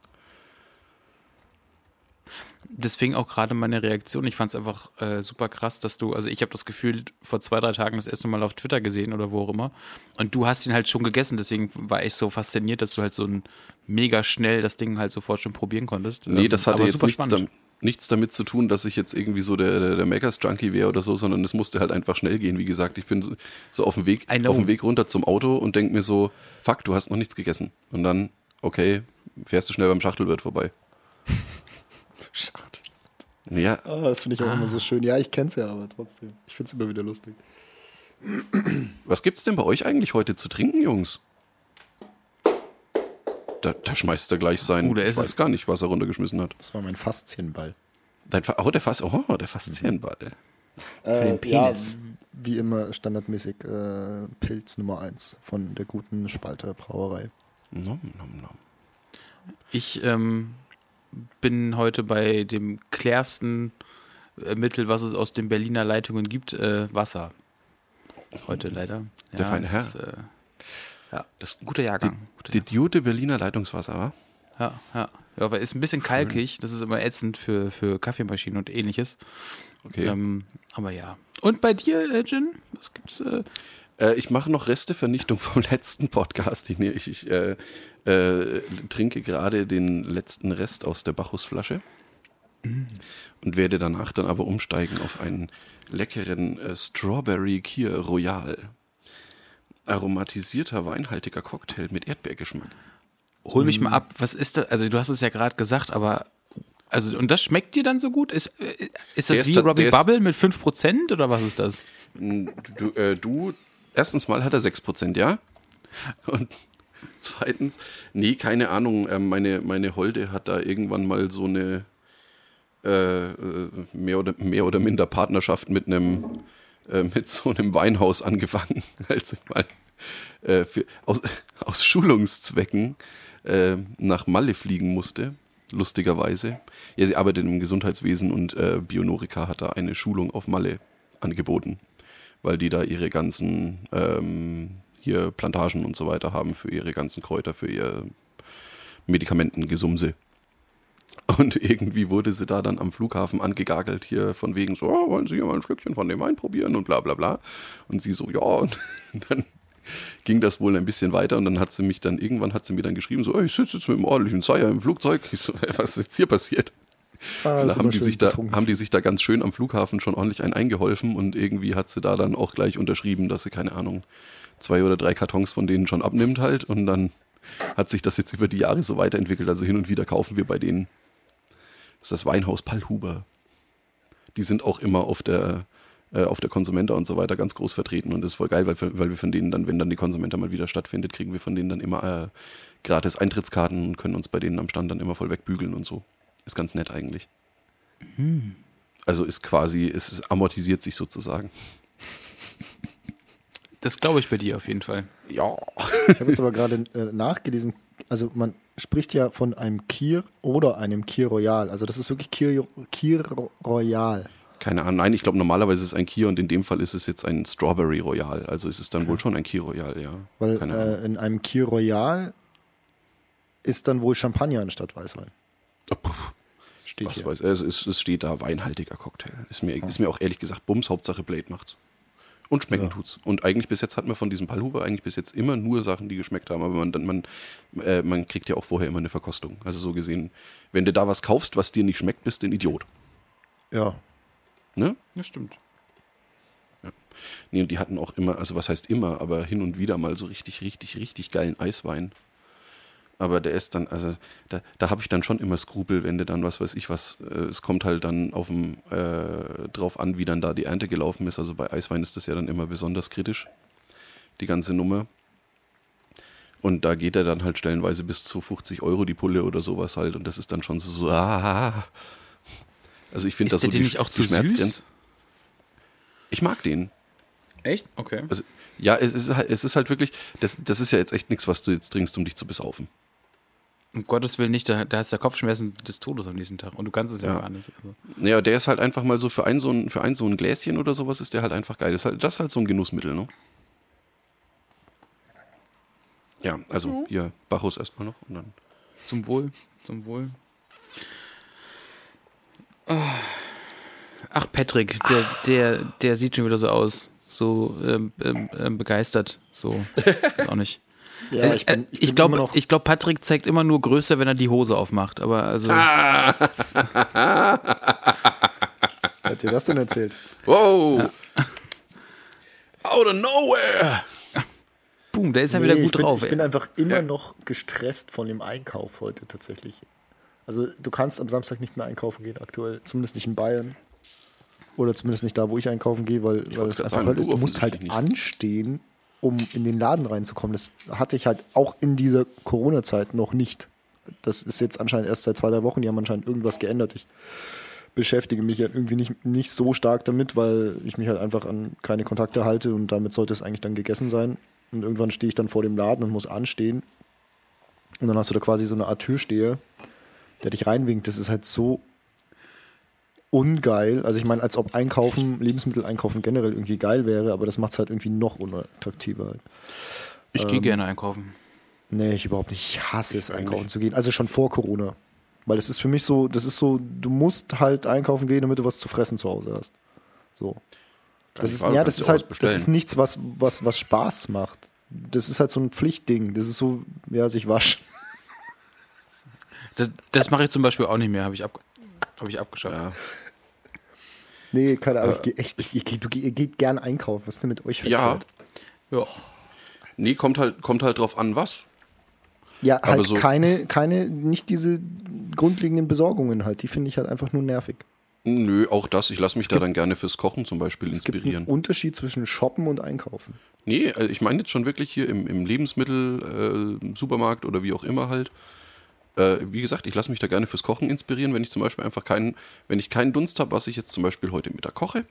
S1: Deswegen auch gerade meine Reaktion. Ich fand es einfach äh, super krass, dass du, also ich habe das Gefühl, vor zwei, drei Tagen das erste Mal auf Twitter gesehen oder wo auch immer. Und du hast ihn halt schon gegessen. Deswegen war ich so fasziniert, dass du halt so ein mega schnell das Ding halt sofort schon probieren konntest.
S2: Nee,
S1: Ähm,
S2: das hatte
S1: aber
S2: jetzt nichts, dam nichts damit zu tun, dass ich jetzt irgendwie so der, der, der Makers-Junkie wäre oder so, sondern es musste halt einfach schnell gehen. Wie gesagt, ich bin so, so auf, dem Weg, auf dem Weg runter zum Auto und denke mir so, fuck, du hast noch nichts gegessen. Und dann, okay, fährst du schnell beim Schachtelwirt vorbei.
S3: Schachtel.
S2: Ja,
S3: Ah, das finde ich auch immer so schön. Ja, ich kenne es ja, aber trotzdem. Ich finde es immer wieder lustig.
S2: was gibt's denn bei euch eigentlich heute zu trinken, Jungs? Da, da schmeißt er gleich sein,
S1: Oh, ist
S2: ich weiß
S1: es.
S2: gar nicht, was er runtergeschmissen hat.
S3: Das war mein Faszienball.
S2: Dein, Fa- oh, der Fass, oh, der Faszienball.
S3: Für
S1: den Penis.
S3: wie immer standardmäßig äh, Pilz Nummer 1 von der guten Spalter Brauerei.
S2: Nom, nom, nom.
S1: Ich ähm, bin heute bei dem klärsten äh, Mittel, was es aus den Berliner Leitungen gibt, äh, Wasser. Heute leider.
S2: Der feine Herr.
S1: Ist, äh, ja,
S2: Das,
S1: ein guter Jahrgang. Guter
S2: die gute Berliner Leitungswasser, wa?
S1: Ja, ja. Ja, aber ist ein bisschen kalkig. Das ist immer ätzend für, für Kaffeemaschinen und ähnliches.
S2: Okay.
S1: Ähm, aber ja. Und bei dir, äh, Jin? Was gibt's? Äh?
S2: Äh, ich mache noch Restevernichtung vom letzten Podcast. Ne- ich, ich äh, äh, trinke gerade den letzten Rest aus der Bacchusflasche und werde danach dann aber umsteigen auf einen leckeren äh, Strawberry Kier Royal. Aromatisierter, weinhaltiger Cocktail mit Erdbeergeschmack.
S1: Hol mich mal ab. Was ist das? Also, du hast es ja gerade gesagt, aber. Also, und das schmeckt dir dann so gut? Ist, äh, ist das
S2: Der ist
S1: wie
S2: da-
S1: Robbie
S2: ist-
S1: Bubble mit 5% oder was ist das?
S2: Du, äh, du, erstens mal hat er 6%, ja? Und zweitens, nee, keine Ahnung, ähm, meine, meine Holde hat da irgendwann mal so eine äh, äh, mehr, oder, mehr oder minder Partnerschaft mit einem äh, mit so einem Weinhaus angefangen, als ich mal äh, für, aus, aus Schulungszwecken äh, nach Malle fliegen musste, lustigerweise. Ja, sie arbeitet im Gesundheitswesen und äh, Bionorika hat da eine Schulung auf Malle angeboten, weil die da ihre ganzen ähm, hier Plantagen und so weiter haben für ihre ganzen Kräuter, für ihr Medikamentengesumse. Und irgendwie wurde sie da dann am Flughafen angegagelt, hier von wegen so, oh, wollen Sie hier mal ein Schlückchen von dem Wein probieren und bla bla bla. Und sie so, ja, und dann ging das wohl ein bisschen weiter und dann hat sie mich dann, irgendwann hat sie mir dann geschrieben, so, ich sitze jetzt mit einem ordentlichen Zeier im Flugzeug. Ich so, "Ey, was ist jetzt hier passiert?
S3: Ah,
S2: da haben die, sich da, haben die sich da ganz schön am Flughafen schon ordentlich ein eingeholfen und irgendwie hat sie da dann auch gleich unterschrieben, dass sie, keine Ahnung, zwei oder drei Kartons von denen schon abnimmt halt und dann hat sich das jetzt über die Jahre so weiterentwickelt. Also hin und wieder kaufen wir bei denen. Das ist das Weinhaus Pallhuber. Die sind auch immer auf der, äh, auf der Konsumenta und so weiter ganz groß vertreten und das ist voll geil, weil, weil wir von denen dann, wenn dann die Konsumenta mal wieder stattfindet, kriegen wir von denen dann immer äh, gratis Eintrittskarten und können uns bei denen am Stand dann immer voll wegbügeln und so. Ist ganz nett eigentlich. Also ist quasi, es amortisiert sich sozusagen.
S1: Das glaube ich bei dir auf jeden Fall.
S2: Ja.
S3: Ich habe jetzt aber gerade äh, nachgelesen, also man spricht ja von einem Kir oder einem Kir Royal. Also das ist wirklich Kir, Kir Royal.
S2: Keine Ahnung. Nein, ich glaube normalerweise ist es ein Kier und in dem Fall ist es jetzt ein Strawberry Royal. Also ist es dann wohl schon ein Kier Royal, ja.
S3: Weil äh, in einem Kir Royal ist dann wohl Champagner anstatt Weißwein.
S2: Oh, puh,
S3: Steht
S2: was
S3: hier.
S2: weiß, es, ist, es steht da weinhaltiger Cocktail. Ist mir, ist mir auch ehrlich gesagt Bums, Hauptsache Blade macht's. Und schmecken
S3: Ja.
S2: tut's. Und eigentlich bis jetzt hat man von diesem Palhuber eigentlich bis jetzt immer nur Sachen, die geschmeckt haben. Aber man, dann- man, äh, man kriegt ja auch vorher immer eine Verkostung. Also so gesehen, wenn du da was kaufst, was dir nicht schmeckt, bist du ein Idiot.
S3: Ja.
S2: Ne?
S1: Das stimmt.
S2: Nee, und die hatten auch immer, also was heißt immer, aber hin und wieder mal so richtig, richtig, richtig geilen Eiswein. Aber der ist dann, also da, da habe ich dann schon immer Skrupel, wenn du dann, was weiß ich was, äh, es kommt halt dann auf dem, äh, drauf an, wie dann da die Ernte gelaufen ist. Also bei Eiswein ist das ja dann immer besonders kritisch, die ganze Nummer. Und da geht er dann halt stellenweise bis zu 50 Euro die Pulle oder sowas halt. Und das ist dann schon so, so ah. Also ich finde das so
S1: der dir nicht auch zu süß?
S2: Ich mag den.
S1: Echt? Okay.
S2: Also, ja, es ist halt, es ist halt wirklich, das, das ist ja jetzt echt nichts, was du jetzt trinkst, um dich zu besaufen.
S1: Um Gottes Willen nicht, da, da hast du ja Kopfschmerzen des Todes am nächsten Tag. Und du kannst es ja,
S2: Ja.
S1: gar nicht. Also.
S2: Naja, der ist halt einfach mal so für ein so ein, für ein so ein Gläschen oder sowas ist der halt einfach geil. Das ist halt, das ist halt so ein Genussmittel, ne? Ja, also hier Bacchus erstmal noch und dann.
S1: Zum Wohl. Zum Wohl. Oh. Ach, Patrick, der, der, der sieht schon wieder so aus. So ähm, ähm, ähm, begeistert. So. Ist auch nicht.
S3: Ja,
S1: Also,
S3: ich bin,
S1: äh,
S3: ich
S1: ich
S3: bin
S1: glaube, glaub, Patrick zeigt immer nur Größe, wenn er die Hose aufmacht. Aber also,
S3: Wer hat dir das denn erzählt?
S2: Wow! Out of nowhere!
S1: boom, der ist ja
S3: Nee,
S1: wieder gut
S3: bin,
S1: drauf.
S3: Ich bin
S1: ey.
S3: einfach immer
S2: Ja.
S3: noch gestresst von dem Einkauf heute tatsächlich. Also du kannst am Samstag nicht mehr einkaufen gehen aktuell, zumindest nicht in Bayern. Oder zumindest nicht da, wo ich einkaufen gehe, weil, weil es einfach
S2: sagen,
S3: ist.
S2: du
S3: musst halt
S2: nicht.
S3: anstehen, um in den Laden reinzukommen. Das hatte ich halt auch in dieser Corona-Zeit noch nicht. Das ist jetzt anscheinend erst seit zwei, drei Wochen, die haben anscheinend irgendwas geändert. Ich beschäftige mich halt irgendwie nicht, nicht so stark damit, weil ich mich halt einfach an keine Kontakte halte und damit sollte es eigentlich dann gegessen sein. Und irgendwann stehe ich dann vor dem Laden und muss anstehen. Und dann hast du da quasi so eine Art Türsteher, der dich reinwinkt. Das ist halt so ungeil. Also ich meine, als ob Einkaufen, Lebensmittel einkaufen generell irgendwie geil wäre, aber das macht es halt irgendwie noch unattraktiver. Halt.
S1: Ich
S3: ähm,
S1: gehe gerne einkaufen.
S3: Nee, ich überhaupt nicht. Ich hasse es, einkaufen zu gehen. Also schon vor Corona. Weil es ist für mich so, das ist so, du musst halt einkaufen gehen, damit du was zu fressen zu Hause hast. So. Das ist,
S2: Frage,
S3: ja, das ist halt, das ist nichts, was, was, was Spaß macht. Das ist halt so ein Pflichtding. Das ist so, ja, sich waschen.
S1: Das, das mache ich zum Beispiel auch nicht mehr, habe ich, ab, hab ich abgeschafft.
S2: Ja.
S3: Nee, keine Ahnung,
S2: Äh,
S3: ich gehe echt, ich, ich, du, ihr geht gern einkaufen. Was ist denn mit euch
S2: Ja.
S3: verkehrt?
S1: Ja.
S2: Nee, kommt halt, kommt halt drauf an, was.
S3: Ja, halt
S2: so-
S3: keine, keine, nicht diese grundlegenden Besorgungen halt. Die finde ich halt einfach nur nervig.
S2: Nö, auch das. Ich lasse mich da
S3: gibt-
S2: dann gerne fürs Kochen zum Beispiel
S3: Es gibt
S2: inspirieren.
S3: einen Unterschied zwischen Shoppen und Einkaufen.
S2: Nee, äh, ich meine jetzt schon wirklich hier im, im Lebensmittel, äh, Supermarkt oder wie auch immer halt. Äh, wie gesagt, ich lasse mich da gerne fürs Kochen inspirieren, wenn ich zum Beispiel einfach keinen, wenn ich keinen Dunst habe, was ich jetzt zum Beispiel heute Mittag koche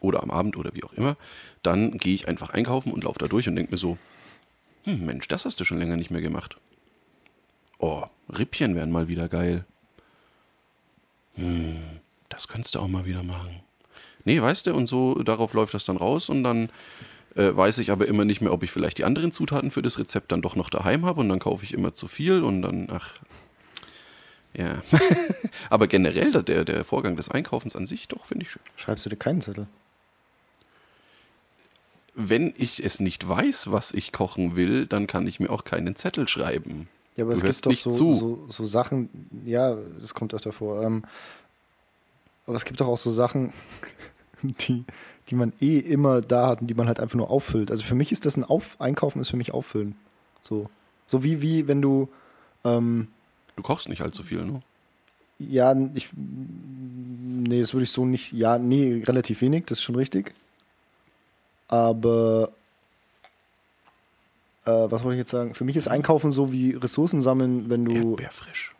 S2: oder am Abend oder wie auch immer, dann gehe ich einfach einkaufen und laufe da durch und denke mir so, hm, Mensch, das hast du schon länger nicht mehr gemacht. Oh, Rippchen wären mal wieder geil. Hm, das könntest du auch mal wieder machen. Nee, weißt du, und so darauf läuft das dann raus und dann äh, weiß ich aber immer nicht mehr, ob ich vielleicht die anderen Zutaten für das Rezept dann doch noch daheim habe und dann kaufe ich immer zu viel und dann, ach. Ja. aber generell der, der Vorgang des Einkaufens an sich, doch, finde ich schön.
S3: Schreibst du dir keinen Zettel?
S2: Wenn ich es nicht weiß, was ich kochen will, dann kann ich mir auch keinen Zettel schreiben.
S3: Ja, aber
S2: Du
S3: es gibt doch so, so, so Sachen, ja, das kommt öfter vor. Ähm, aber es gibt doch auch so Sachen, die, die man eh immer da hat und die man halt einfach nur auffüllt. Also für mich ist das ein Auf Einkaufen ist für mich auffüllen. So, so wie, wie wenn du ähm,
S2: Du kochst nicht allzu viel, ne?
S3: Ja, ich. Nee, das würde ich so nicht. Ja, nee, relativ wenig, das ist schon richtig. Aber. Äh, was wollte ich jetzt sagen? Für mich ist Einkaufen so wie Ressourcen sammeln, wenn du,
S2: Erdbeerfrisch.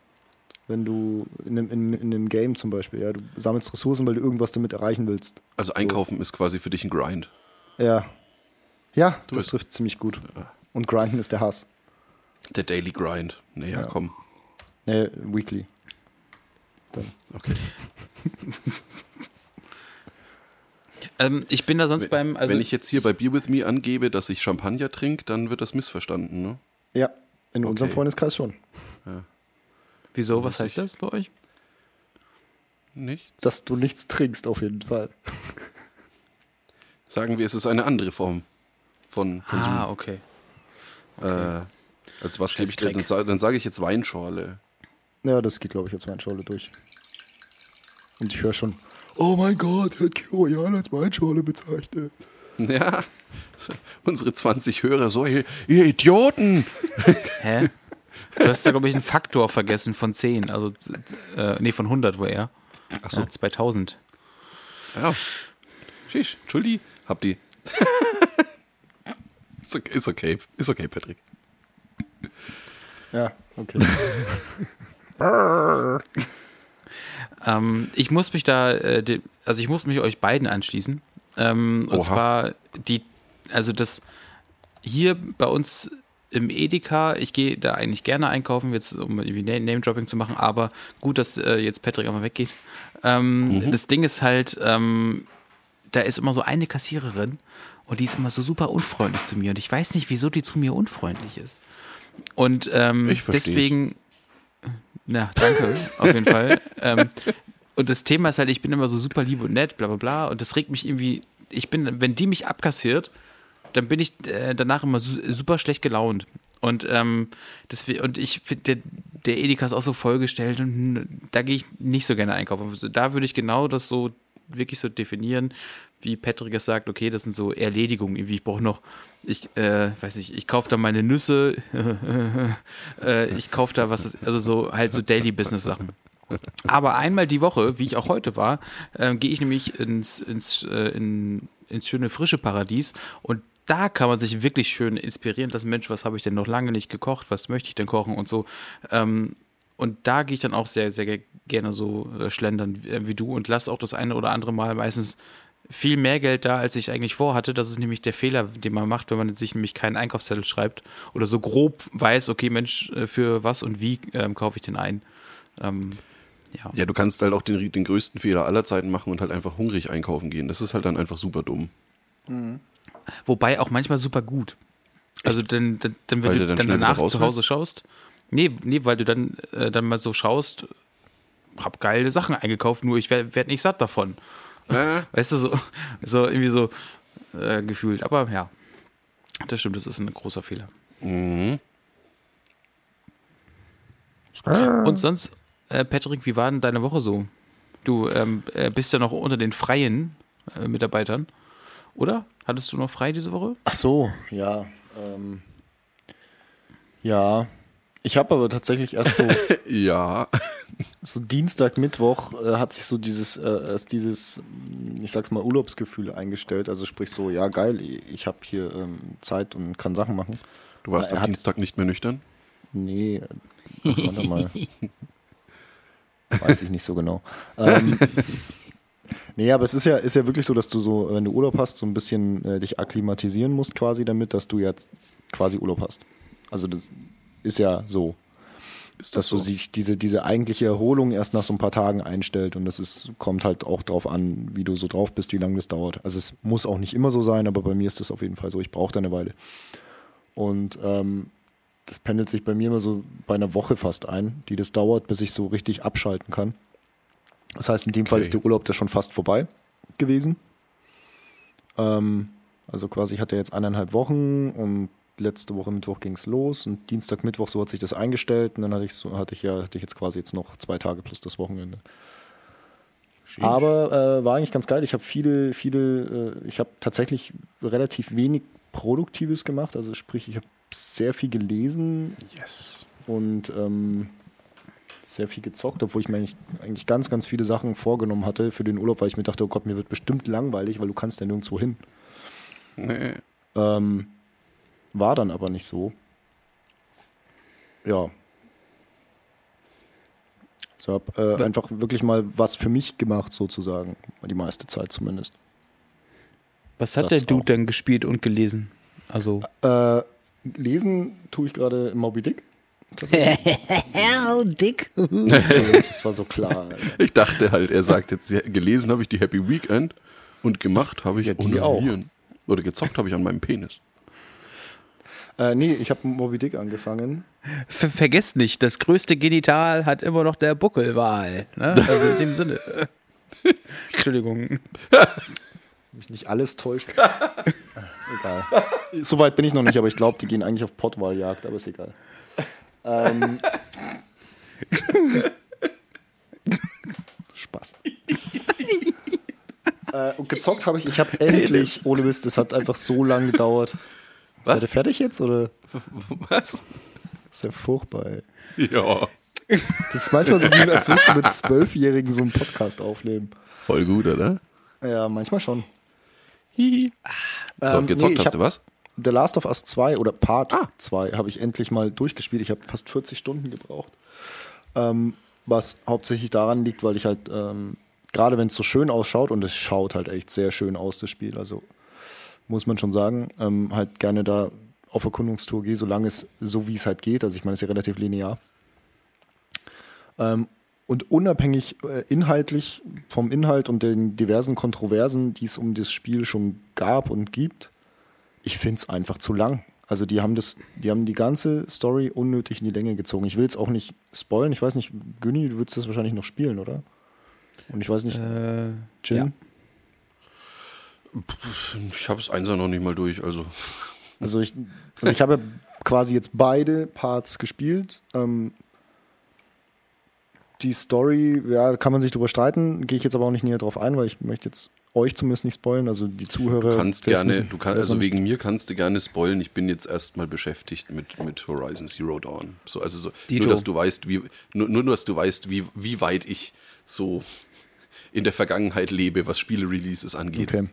S3: Wenn du in einem, in, in einem Game zum Beispiel, ja, du sammelst Ressourcen, weil du irgendwas damit erreichen willst.
S2: Also einkaufen ist quasi für dich ein Grind.
S3: Ja. Ja, das
S2: bist-
S3: trifft ziemlich gut. Und Grinden ist der Hass.
S2: Der Daily Grind. Naja,
S3: Ja.
S2: komm.
S3: Nee, Weekly.
S2: Okay.
S1: Ähm, ich bin da sonst beim, also
S2: Wenn ich jetzt hier bei Beer With Me angebe, dass ich Champagner trinke, dann wird das missverstanden, ne?
S3: Ja, in unserem
S2: Okay.
S3: Freundeskreis schon.
S1: Wieso, was heißt das bei euch?
S2: Nicht?
S3: Dass du nichts trinkst, auf jeden Fall.
S2: Sagen wir, es ist eine andere Form von Konsum.
S1: Ah, okay.
S2: Äh, als was gebe ich dir? Dann, dann sage ich jetzt Weinschorle.
S3: Ja, das geht, glaube ich, jetzt Weinschorle durch. Und ich höre schon, oh mein Gott, Herr Kirian als Weinschorle bezeichnet.
S2: Ja, unsere 20 Hörer, so, ihr, ihr Idioten!
S1: Hä? Du hast da, glaube ich, einen Faktor vergessen von 10, also, äh, nee, von 100, wo er.
S2: Ach so.
S1: Ja, 2000.
S2: Ja. Schisch, Entschuldi, hab die. ist, okay, ist okay, ist okay, Patrick.
S3: Ja, okay.
S1: Ähm, ich muss mich da, äh, de, also ich muss mich euch beiden anschließen. Ähm, und
S2: Oha.
S1: zwar die, also das hier bei uns im Edeka, ich gehe da eigentlich gerne einkaufen, jetzt um irgendwie Na- Name-Dropping zu machen, aber gut, dass äh, jetzt Patrick einmal weggeht. Ähm, Das Ding ist halt, ähm, da ist immer so eine Kassiererin und die ist immer so super unfreundlich zu mir und ich weiß nicht, wieso die zu mir unfreundlich ist. Und ähm, deswegen, na, danke, auf jeden Fall. Ähm, und das Thema ist halt, ich bin immer so super lieb und nett, bla bla bla. Und das regt mich irgendwie, ich bin, wenn die mich abkassiert, dann bin ich äh, danach immer su super schlecht gelaunt. Und, ähm, das, und ich finde, der, der Edeka ist auch so vollgestellt und da gehe ich nicht so gerne einkaufen. Also da würde ich genau das so wirklich so definieren, wie Patrick es sagt, okay, das sind so Erledigungen. Irgendwie, ich brauche noch, ich äh, weiß nicht, ich kaufe da meine Nüsse, äh, ich kaufe da was, also so halt so Daily Business Sachen. Aber einmal die Woche, wie ich auch heute war, ähm, gehe ich nämlich ins, ins, äh, in, ins schöne frische Paradies und da kann man sich wirklich schön inspirieren lassen. Mensch, was habe ich denn noch lange nicht gekocht? Was möchte ich denn kochen und so. Ähm, und da gehe ich dann auch sehr, sehr ge- gerne so äh, schlendern wie, wie du und lass auch das eine oder andere Mal meistens viel mehr Geld da, als ich eigentlich vorhatte. Das ist nämlich der Fehler, den man macht, wenn man sich nämlich keinen Einkaufszettel schreibt oder so grob weiß, okay, Mensch, äh, für was und wie ähm, kaufe ich den ein. Ähm, ja.
S2: Ja, du kannst halt auch den, den größten Fehler aller Zeiten machen und halt einfach hungrig einkaufen gehen. Das ist halt dann einfach super dumm.
S1: Wobei auch manchmal super gut. Also dann, dann, dann wenn du
S2: dann
S1: dann danach zu Hause schaust. Nee, nee, weil du dann, äh, dann mal so schaust, hab geile Sachen eingekauft, nur ich werde werd nicht satt davon.
S2: Äh,
S1: Weißt du, so, so irgendwie so äh, gefühlt. Aber ja, das stimmt, das ist ein großer Fehler.
S2: mhm.
S1: Und sonst, äh, Patrick, wie war denn deine Woche so? Du ähm, äh, bist ja noch unter den freien äh, Mitarbeitern, oder? Hattest du noch frei diese Woche?
S3: Ach so, ja. Ähm, ja. Ich habe aber tatsächlich erst so,
S2: Ja.
S3: so Dienstag, Mittwoch äh, hat sich so dieses, äh, erst dieses, ich sag's mal, Urlaubsgefühl eingestellt. Also sprich so, ja geil, ich habe hier ähm, Zeit und kann Sachen machen.
S2: Du warst
S3: Er
S2: am Dienstag nicht mehr nüchtern?
S3: Nee, äh, warte mal. Weiß ich nicht so genau. Ähm, nee, aber es ist ja, ist ja wirklich so, dass du so, wenn du Urlaub hast, so ein bisschen äh, dich akklimatisieren musst quasi damit, dass du jetzt quasi Urlaub hast. Also das ist ja so,
S2: Ist
S3: dass so sich diese, diese eigentliche Erholung erst nach so ein paar Tagen einstellt und das ist, kommt halt auch drauf an, wie du so drauf bist, wie lange das dauert. Also es muss auch nicht immer so sein, aber bei mir ist das auf jeden Fall so. Ich brauche da eine Weile. Und ähm, das pendelt sich bei mir immer so bei einer Woche fast ein, die das dauert, bis ich so richtig abschalten kann. Das heißt, in dem Fall
S2: Okay.
S3: ist der Urlaub da schon fast vorbei gewesen. Ähm, also quasi ich hatte jetzt eineinhalb Wochen und letzte Woche Mittwoch ging es los und Dienstag, Mittwoch, so hat sich das eingestellt und dann hatte ich so, hatte ich ja, hatte ich jetzt quasi jetzt noch zwei Tage plus das Wochenende. Aber äh, war eigentlich ganz geil. Ich habe viele, viele, äh, ich habe tatsächlich relativ wenig Produktives gemacht. Also sprich, ich habe sehr viel gelesen
S2: Yes.
S3: und ähm, sehr viel gezockt, obwohl ich mir eigentlich, eigentlich ganz, ganz viele Sachen vorgenommen hatte für den Urlaub, weil ich mir dachte, oh Gott, mir wird bestimmt langweilig, weil du kannst ja nirgendwo hin.
S2: Nee.
S3: Ähm, war dann aber nicht so. Ja. So habe äh, einfach wirklich mal was für mich gemacht, sozusagen. Die meiste Zeit zumindest.
S1: Was hat
S3: Das
S1: der Dude
S3: auch.
S1: denn gespielt und gelesen? Also,
S3: Äh, lesen tue ich gerade Moby Dick.
S1: Hell, Dick.
S3: das war so klar. Alter.
S2: Ich dachte halt, er sagt jetzt, gelesen habe ich die Happy Weekend und gemacht habe ich
S3: Ja, die auch.
S2: Onanieren. Oder gezockt habe ich an meinem Penis.
S3: Äh, nee, ich habe Moby Dick angefangen.
S1: Ver vergesst nicht, das größte Genital hat immer noch der Buckelwal. Ne? Also in dem Sinne. Entschuldigung.
S3: Mich nicht alles täuscht. egal. Soweit bin ich noch nicht, aber ich glaube, die gehen eigentlich auf Pottwaljagd, aber ist egal. Ähm, Spaß. äh, und gezockt habe ich, ich habe endlich, ohne Mist, das hat einfach so lange gedauert. Seid ihr fertig jetzt oder?
S2: Was?
S3: ist ja furchtbar, ey.
S2: Ja.
S3: Das ist manchmal so, wie, als würdest du mit Zwölfjährigen so einen Podcast aufnehmen.
S2: Voll gut, oder?
S3: Ja, manchmal schon.
S2: Hihi. So,
S3: Ähm,
S2: gezockt
S3: nee,
S2: hast
S3: hab-
S2: du was?
S3: The Last of Us 2 oder Part
S2: Ah.
S3: 2 habe ich endlich mal durchgespielt. Ich habe fast 40 Stunden gebraucht. Ähm, was hauptsächlich daran liegt, weil ich halt, ähm, gerade wenn es so schön ausschaut, und es schaut halt echt sehr schön aus, das Spiel, also muss man schon sagen, ähm, halt gerne da auf Erkundungstour gehe, solange es so wie es halt geht. Also ich meine, es ist ja relativ linear. Ähm, und unabhängig äh, inhaltlich vom Inhalt und den diversen Kontroversen, die es um das Spiel schon gab und gibt, ich finde es einfach zu lang. Also die haben das, die haben die ganze Story unnötig in die Länge gezogen. Ich will es auch nicht spoilen. Ich weiß nicht, Günni, du würdest das wahrscheinlich noch spielen, oder? Und ich weiß nicht,
S1: Äh,
S3: Jin?
S1: ja.
S2: Ich habe es Einser noch nicht mal durch, also.
S3: Also ich, also ich habe quasi jetzt beide Parts gespielt. Ähm, die Story, ja, kann man sich drüber streiten, gehe ich jetzt aber auch nicht näher drauf ein, weil ich möchte jetzt euch zumindest nicht spoilen, also die Zuhörer.
S2: Du kannst gerne,
S3: nicht-
S2: du kannst,
S3: wer's
S2: also wegen mir kannst du gerne spoilen. Ich bin jetzt erstmal beschäftigt mit, mit Horizon Zero Dawn. So, also so,
S1: Dito.
S2: nur, dass du weißt, wie, nur, nur, dass du weißt, wie, wie weit ich so in der Vergangenheit lebe, was Spiele-Releases angeht.
S3: Okay.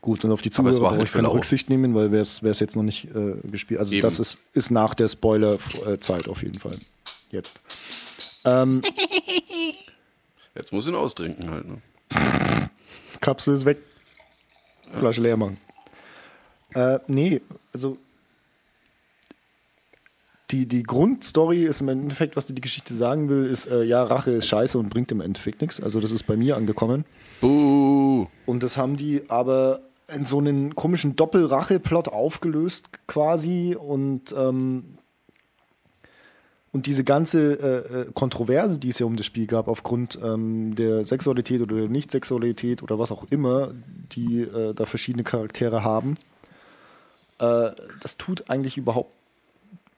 S3: Gut, und auf die Zuhörer
S2: war
S3: brauche
S2: halt
S3: ich keine. Rücksicht nehmen, weil wer es jetzt noch nicht äh, gespielt Also
S2: Eben.
S3: das ist, ist nach der Spoiler-Zeit auf jeden Fall. Jetzt. Ähm,
S2: Jetzt muss ich ihn austrinken halt. Ne?
S3: Kapsel ist weg. Flasche leer machen. Äh, nee, also die, die Grundstory ist im Endeffekt, was dir die Geschichte sagen will, ist, äh, ja, Rache ist scheiße und bringt im Endeffekt nichts. Also das ist bei mir angekommen.
S2: Buh.
S3: Und das haben die aber in so einen komischen Doppelrache-Plot aufgelöst quasi und ähm, und diese ganze äh, äh, Kontroverse, die es ja um das Spiel gab, aufgrund ähm, der Sexualität oder der Nicht-Sexualität oder was auch immer, die äh, da verschiedene Charaktere haben, äh, das tut eigentlich überhaupt,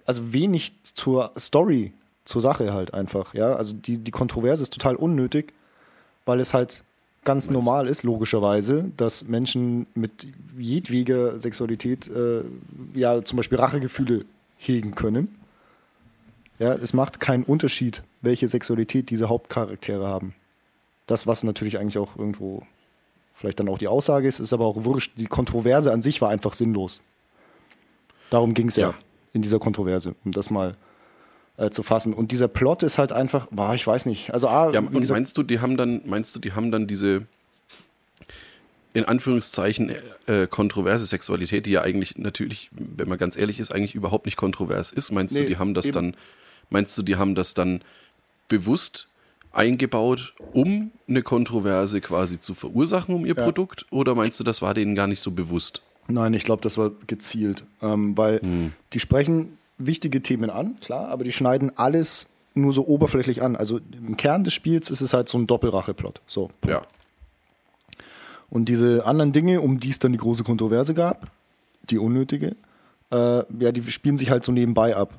S3: also wenig zur Story, zur Sache halt einfach. Ja, also die, die Kontroverse ist total unnötig, weil es halt ganz normal ist, logischerweise, dass Menschen mit jedweder Sexualität äh, ja zum Beispiel Rachegefühle hegen können. Ja, es macht keinen Unterschied, welche Sexualität diese Hauptcharaktere haben. Das, was natürlich eigentlich auch irgendwo vielleicht dann auch die Aussage ist, ist aber auch wurscht. Die Kontroverse an sich war einfach sinnlos. Darum ging es ja.
S2: Ja.
S3: in dieser Kontroverse, um das mal äh, zu fassen. Und dieser Plot ist halt einfach, boah, ich weiß nicht. Also, A,
S2: Ja, und meinst du, die haben dann, meinst du, die haben dann diese in Anführungszeichen äh, kontroverse Sexualität, die ja eigentlich natürlich, wenn man ganz ehrlich ist, eigentlich überhaupt nicht kontrovers ist. Meinst du,
S3: Nee,
S2: die haben das
S3: eben.
S2: dann, meinst du, die haben das dann bewusst eingebaut, um eine Kontroverse quasi zu verursachen um ihr
S3: Ja.
S2: Produkt? Oder meinst du, das war denen gar nicht so bewusst?
S3: Nein, ich glaube, das war gezielt, ähm, weil
S2: Hm.
S3: die sprechen wichtige Themen an, klar, aber die schneiden alles nur so oberflächlich an. Also im Kern des Spiels ist es halt so ein Doppelrache-Plot. So.
S2: Ja.
S3: Und diese anderen Dinge, um die es dann die große Kontroverse gab, die unnötige, äh, ja, die spielen sich halt so nebenbei ab.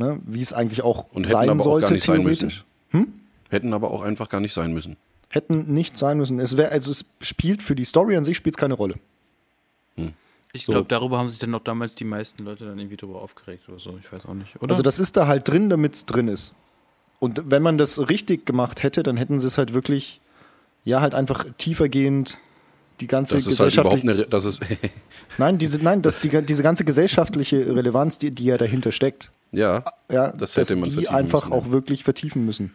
S3: Ne? Wie es eigentlich auch
S2: Und hätten
S3: sein
S2: aber auch
S3: sollte,
S2: gar nicht sein
S3: theoretisch.
S2: müssen. Hätten aber auch einfach gar nicht sein müssen.
S3: Hätten nicht sein müssen. Es wär, also es spielt für die Story an sich spielt keine Rolle.
S1: Ich
S3: So.
S1: glaube, darüber haben sich dann noch damals die meisten Leute dann irgendwie drüber aufgeregt oder so. Ich weiß auch nicht. Oder?
S3: Also das ist da halt drin, damit es drin ist. Und wenn man das richtig gemacht hätte, dann hätten sie es halt wirklich, ja, halt einfach tiefergehend die ganze
S2: Das ist halt überhaupt
S3: gesellschaftliche.
S2: eine, das ist,
S3: nein, diese, nein, das, die, diese ganze gesellschaftliche Relevanz, die, die ja dahinter steckt,
S2: ja,
S3: ja,
S2: Das
S3: dass
S2: hätte man
S3: die einfach
S2: müssen, ja.
S3: auch wirklich vertiefen müssen.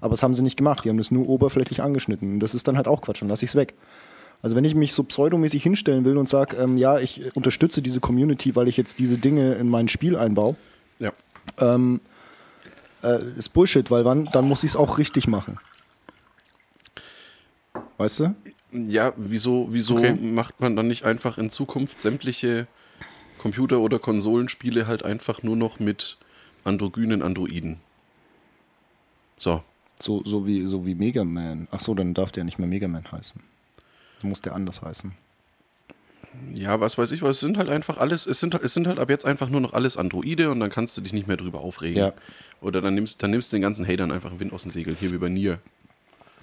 S3: Aber das haben sie nicht gemacht. Die haben das nur oberflächlich angeschnitten. Und das ist dann halt auch Quatsch. Dann lasse ich es weg. Also wenn ich mich so pseudomäßig hinstellen will und sage, ähm, ja, ich unterstütze diese Community, weil ich jetzt diese Dinge in mein Spiel einbaue,
S2: ja.
S3: ähm, äh, ist Bullshit, weil wann, dann muss ich es auch richtig machen. Weißt du?
S2: Ja, wieso, wieso
S1: Okay.
S2: macht man dann nicht einfach in Zukunft sämtliche Computer- oder Konsolenspiele halt einfach nur noch mit androgynen Androiden? So.
S3: So, so, wie, so wie Mega Man. Ach so, dann darf der nicht mehr Mega Man heißen. Dann muss der anders heißen.
S2: Ja, was weiß ich, was es sind halt einfach alles, es sind, es sind halt ab jetzt einfach nur noch alles Androide und dann kannst du dich nicht mehr drüber aufregen.
S3: Ja.
S2: Oder dann nimmst, dann nimmst du den ganzen Hatern einfach Wind aus den Segeln, hier wie bei Nier.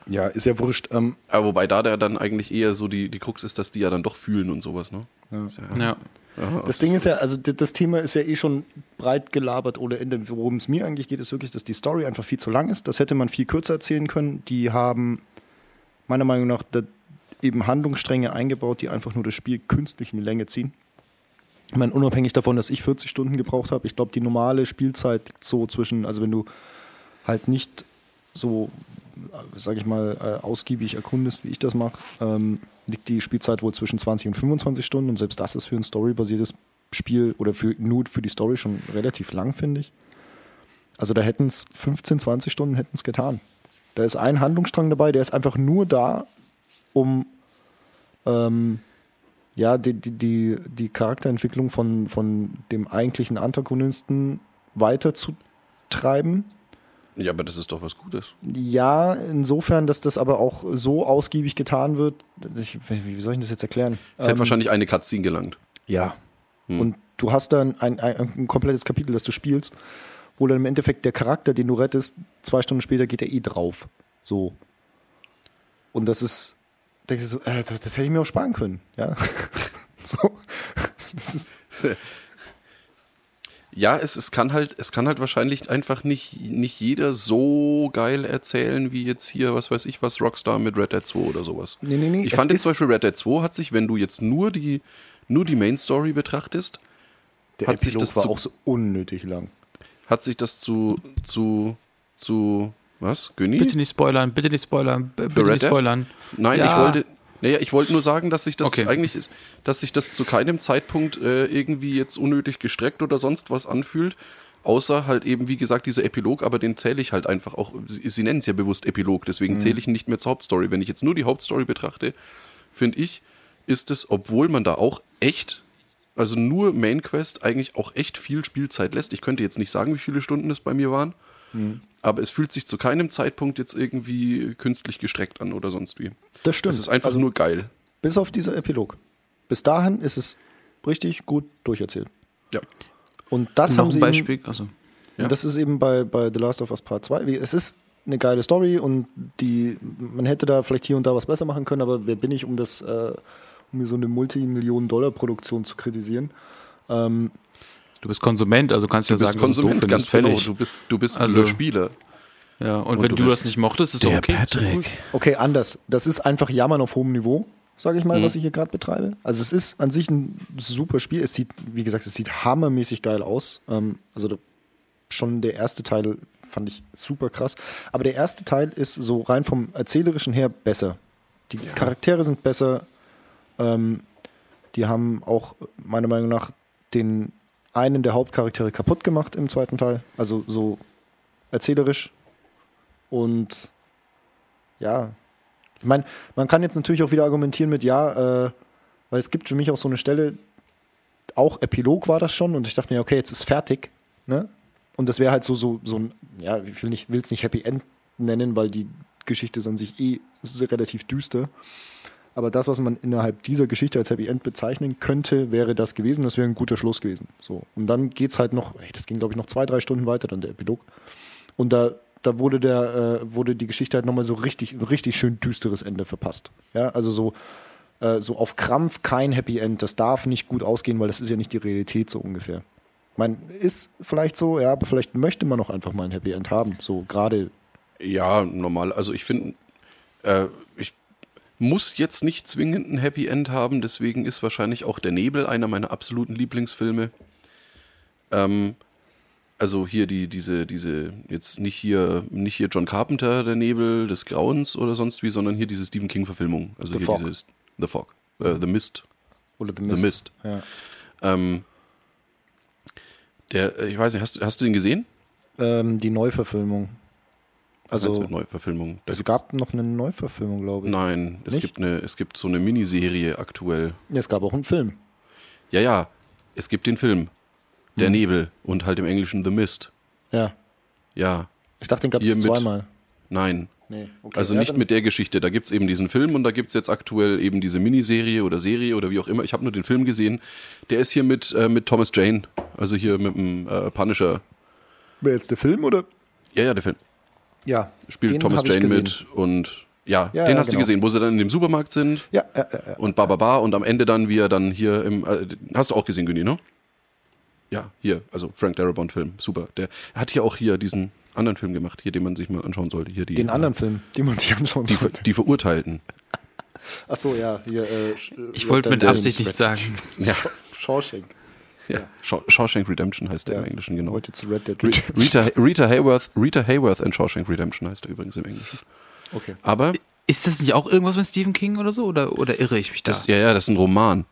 S3: Ja, ist ja wurscht. Ähm,
S2: Aber wobei da der dann eigentlich eher so die, die Krux ist, dass die ja dann doch fühlen und sowas, ne?
S3: ja.
S2: Ist ja,
S1: ja.
S2: Ja,
S3: Das Ding ist ja, also das Thema ist ja eh schon breit gelabert ohne Ende. Worum es mir eigentlich geht, ist wirklich, dass die Story einfach viel zu lang ist. Das hätte man viel kürzer erzählen können. Die haben meiner Meinung nach eben Handlungsstränge eingebaut, die einfach nur das Spiel künstlich in die Länge ziehen. Ich meine, unabhängig davon, dass ich 40 Stunden gebraucht habe, ich glaube, die normale Spielzeit liegt so zwischen, also wenn du halt nicht so, sage ich mal, äh, ausgiebig erkundest, wie ich das mache, ähm, liegt die Spielzeit wohl zwischen 20 und 25 Stunden und selbst das ist für ein storybasiertes Spiel oder für, nur für die Story schon relativ lang, finde ich. Also da hätten es 15, 20 Stunden hätten es getan. Da ist ein Handlungsstrang dabei, der ist einfach nur da, um ähm, ja, die, die, die, die Charakterentwicklung von, von dem eigentlichen Antagonisten weiterzutreiben.
S2: Ja, aber das ist doch was Gutes.
S3: Ja, insofern, dass das aber auch so ausgiebig getan wird. Ich, wie soll ich das jetzt erklären?
S2: Es hätte
S3: Ähm,
S2: wahrscheinlich eine Cutscene gelangt.
S3: Ja.
S2: Hm.
S3: Und du hast dann ein, ein, ein komplettes Kapitel, das du spielst, wo dann im Endeffekt der Charakter, den du rettest, zwei Stunden später geht er eh drauf. So. Und das ist, denkst du so, äh, das, das hätte ich mir auch sparen können. Ja. so. Das ist,
S2: Ja, es, es kann halt, es kann halt wahrscheinlich einfach nicht, nicht jeder so geil erzählen, wie jetzt hier, was weiß ich, was Rockstar mit Red Dead 2 oder sowas.
S3: Nee, nee, nee,
S2: Ich fand jetzt zum Beispiel Red Dead 2 hat sich, wenn du jetzt nur die, nur die Main Story betrachtest,
S3: der
S2: Hat sich
S3: Epilog
S2: das
S3: war
S2: zu-
S3: auch so unnötig lang.
S2: hat sich das zu, zu, zu, was? Günni?
S1: Bitte nicht spoilern, bitte nicht spoilern, bitte
S2: Red
S1: nicht
S2: Dead?
S1: spoilern.
S2: Nein,
S1: Ja.
S2: ich wollte, naja, ich wollte nur sagen, dass sich das
S1: Okay.
S2: eigentlich ist, dass sich das zu keinem Zeitpunkt äh, irgendwie jetzt unnötig gestreckt oder sonst was anfühlt. Außer halt eben, wie gesagt, dieser Epilog, aber den zähle ich halt einfach auch. Sie, sie nennen es ja bewusst Epilog, deswegen zähle ich ihn nicht mehr zur Hauptstory. Wenn ich jetzt nur die Hauptstory betrachte, finde ich, ist es, obwohl man da auch echt, also nur Main Quest, eigentlich auch echt viel Spielzeit lässt. Ich könnte jetzt nicht sagen, wie viele Stunden es bei mir waren, aber es fühlt sich zu keinem Zeitpunkt jetzt irgendwie künstlich gestreckt an oder sonst wie.
S3: Das stimmt.
S2: Es ist einfach
S3: Also-
S2: nur geil.
S3: Bis auf dieser Epilog. Bis dahin ist es richtig gut durcherzählt.
S2: Ja.
S3: Und das
S1: Noch
S3: haben
S1: ein
S3: sie
S1: Beispiel. Also,
S2: Ja.
S3: Und das ist eben bei, bei The Last of Us Part 2. Wie- Es ist eine geile Story und die, man hätte da vielleicht hier und da was besser machen können, aber wer bin ich, um das, äh, um mir so eine Multimillionen-Dollar-Produktion zu kritisieren? Ähm,
S1: du bist Konsument, also kannst du ja sagen,
S2: Konsument, ganz genau. Du bist, du bist
S1: Also-
S2: nur Spieler.
S1: Ja, und,
S2: Und
S1: wenn
S2: du
S1: du, das nicht mochtest, ist doch okay. gut.
S3: okay, anders. Das ist einfach Jammern auf hohem Niveau, sage ich mal,
S2: Mhm.
S3: was ich hier gerade betreibe. Also es ist an sich ein super Spiel. Es sieht, wie gesagt, es sieht hammermäßig geil aus. Ähm, also da- schon der erste Teil fand ich super krass. Aber der erste Teil ist so rein vom Erzählerischen her besser. Die Charaktere sind besser. Ähm, die haben auch meiner Meinung nach den einen der Hauptcharaktere kaputt gemacht im zweiten Teil. Also so erzählerisch. Und ja, ich meine, man kann jetzt natürlich auch wieder argumentieren mit, ja, äh, weil es gibt für mich auch so eine Stelle, auch Epilog war das schon und ich dachte mir, okay, jetzt ist fertig, ne? Und das wäre halt so, so, so ein, ja, ich will es nicht Happy End nennen, weil die Geschichte ist an sich eh relativ düster. Aber das, was man innerhalb dieser Geschichte als Happy End bezeichnen könnte, wäre das gewesen. Das wäre ein guter Schluss gewesen. So. Und dann geht es halt noch, ey, das ging glaube ich noch zwei, drei Stunden weiter, dann der Epilog. Und da, da wurde, der, äh, wurde die Geschichte halt nochmal so richtig, richtig schön düsteres Ende verpasst. Ja, also so, äh, so auf Krampf kein Happy End. Das darf nicht gut ausgehen, weil das ist ja nicht die Realität so ungefähr. Meine, ist vielleicht so, ja, aber vielleicht möchte man auch einfach mal ein Happy End haben. So gerade
S2: Ja, normal. Also ich finde, äh, ich muss jetzt nicht zwingend ein Happy End haben, deswegen ist wahrscheinlich auch Der Nebel einer meiner absoluten Lieblingsfilme. Ähm, also hier die, diese, diese, jetzt nicht hier, nicht hier John Carpenter, Der Nebel des Grauens oder sonst wie, sondern hier diese Stephen King-Verfilmung. Also
S3: The
S2: hier
S3: Fog.
S2: dieses The Fog. Äh, The Mist.
S3: oder The
S2: The
S3: Mist.
S2: Mist.
S3: Ja.
S2: Ähm, der, äh, ich weiß nicht, hast, hast du den gesehen?
S3: Ähm, die Neuverfilmung.
S2: Also mit Neuverfilmung. Da
S3: es gab noch eine Neuverfilmung, glaube ich.
S2: Nein, es
S3: Nicht?
S2: gibt eine, es gibt so eine Miniserie aktuell.
S3: Ja, Es gab auch einen Film.
S2: Ja, ja, es gibt den Film. Der Nebel und halt im Englischen The Mist.
S3: Ja.
S2: Ja,
S3: Ich dachte, den gab es zweimal.
S2: nein.
S3: Nee, okay.
S2: Also
S3: Ja,
S2: nicht mit der Geschichte. Da gibt's eben diesen Film und da gibt's jetzt aktuell eben diese Miniserie oder Serie oder wie auch immer. Ich habe nur den Film gesehen. Der ist hier mit, äh, mit Thomas Jane, also hier mit dem äh, Punisher.
S3: Wer jetzt der Film oder?
S2: Ja, ja, der Film.
S3: Ja.
S2: Spielt Thomas Jane mit und ja,
S3: Ja,
S2: den
S3: ja,
S2: hast du
S3: genau.
S2: gesehen, wo sie dann in dem Supermarkt sind
S3: Ja, äh, äh.
S2: und bababa und am Ende dann wie er dann hier im, äh, hast du auch gesehen, Günni, ne? Ja, hier, also Frank Darabont-Film, super. Der hat hier auch hier diesen anderen Film gemacht, hier, den man sich mal anschauen sollte. Hier die,
S3: den
S2: äh,
S3: anderen Film, den man sich anschauen
S2: Die, Ver-
S3: sollte.
S2: die Verurteilten.
S3: Achso, ja. Hier, äh,
S1: Ich wollte mit Absicht
S3: Redemption.
S1: nichts sagen.
S2: Ja,
S3: Shawshank.
S2: ja. Shaw- Shawshank Redemption heißt der
S3: Ja.
S2: im Englischen, genau.
S3: Wollte zu Red Dead
S2: Re-
S3: Redemption.
S2: Rita, Rita Hayworth, Rita Hayworth and Shawshank Redemption heißt er übrigens im Englischen.
S3: Okay.
S2: Aber,
S1: Ist das nicht auch irgendwas mit Stephen King oder so? Oder, oder irre ich mich da?
S2: das, ja, ja, das ist ein Roman.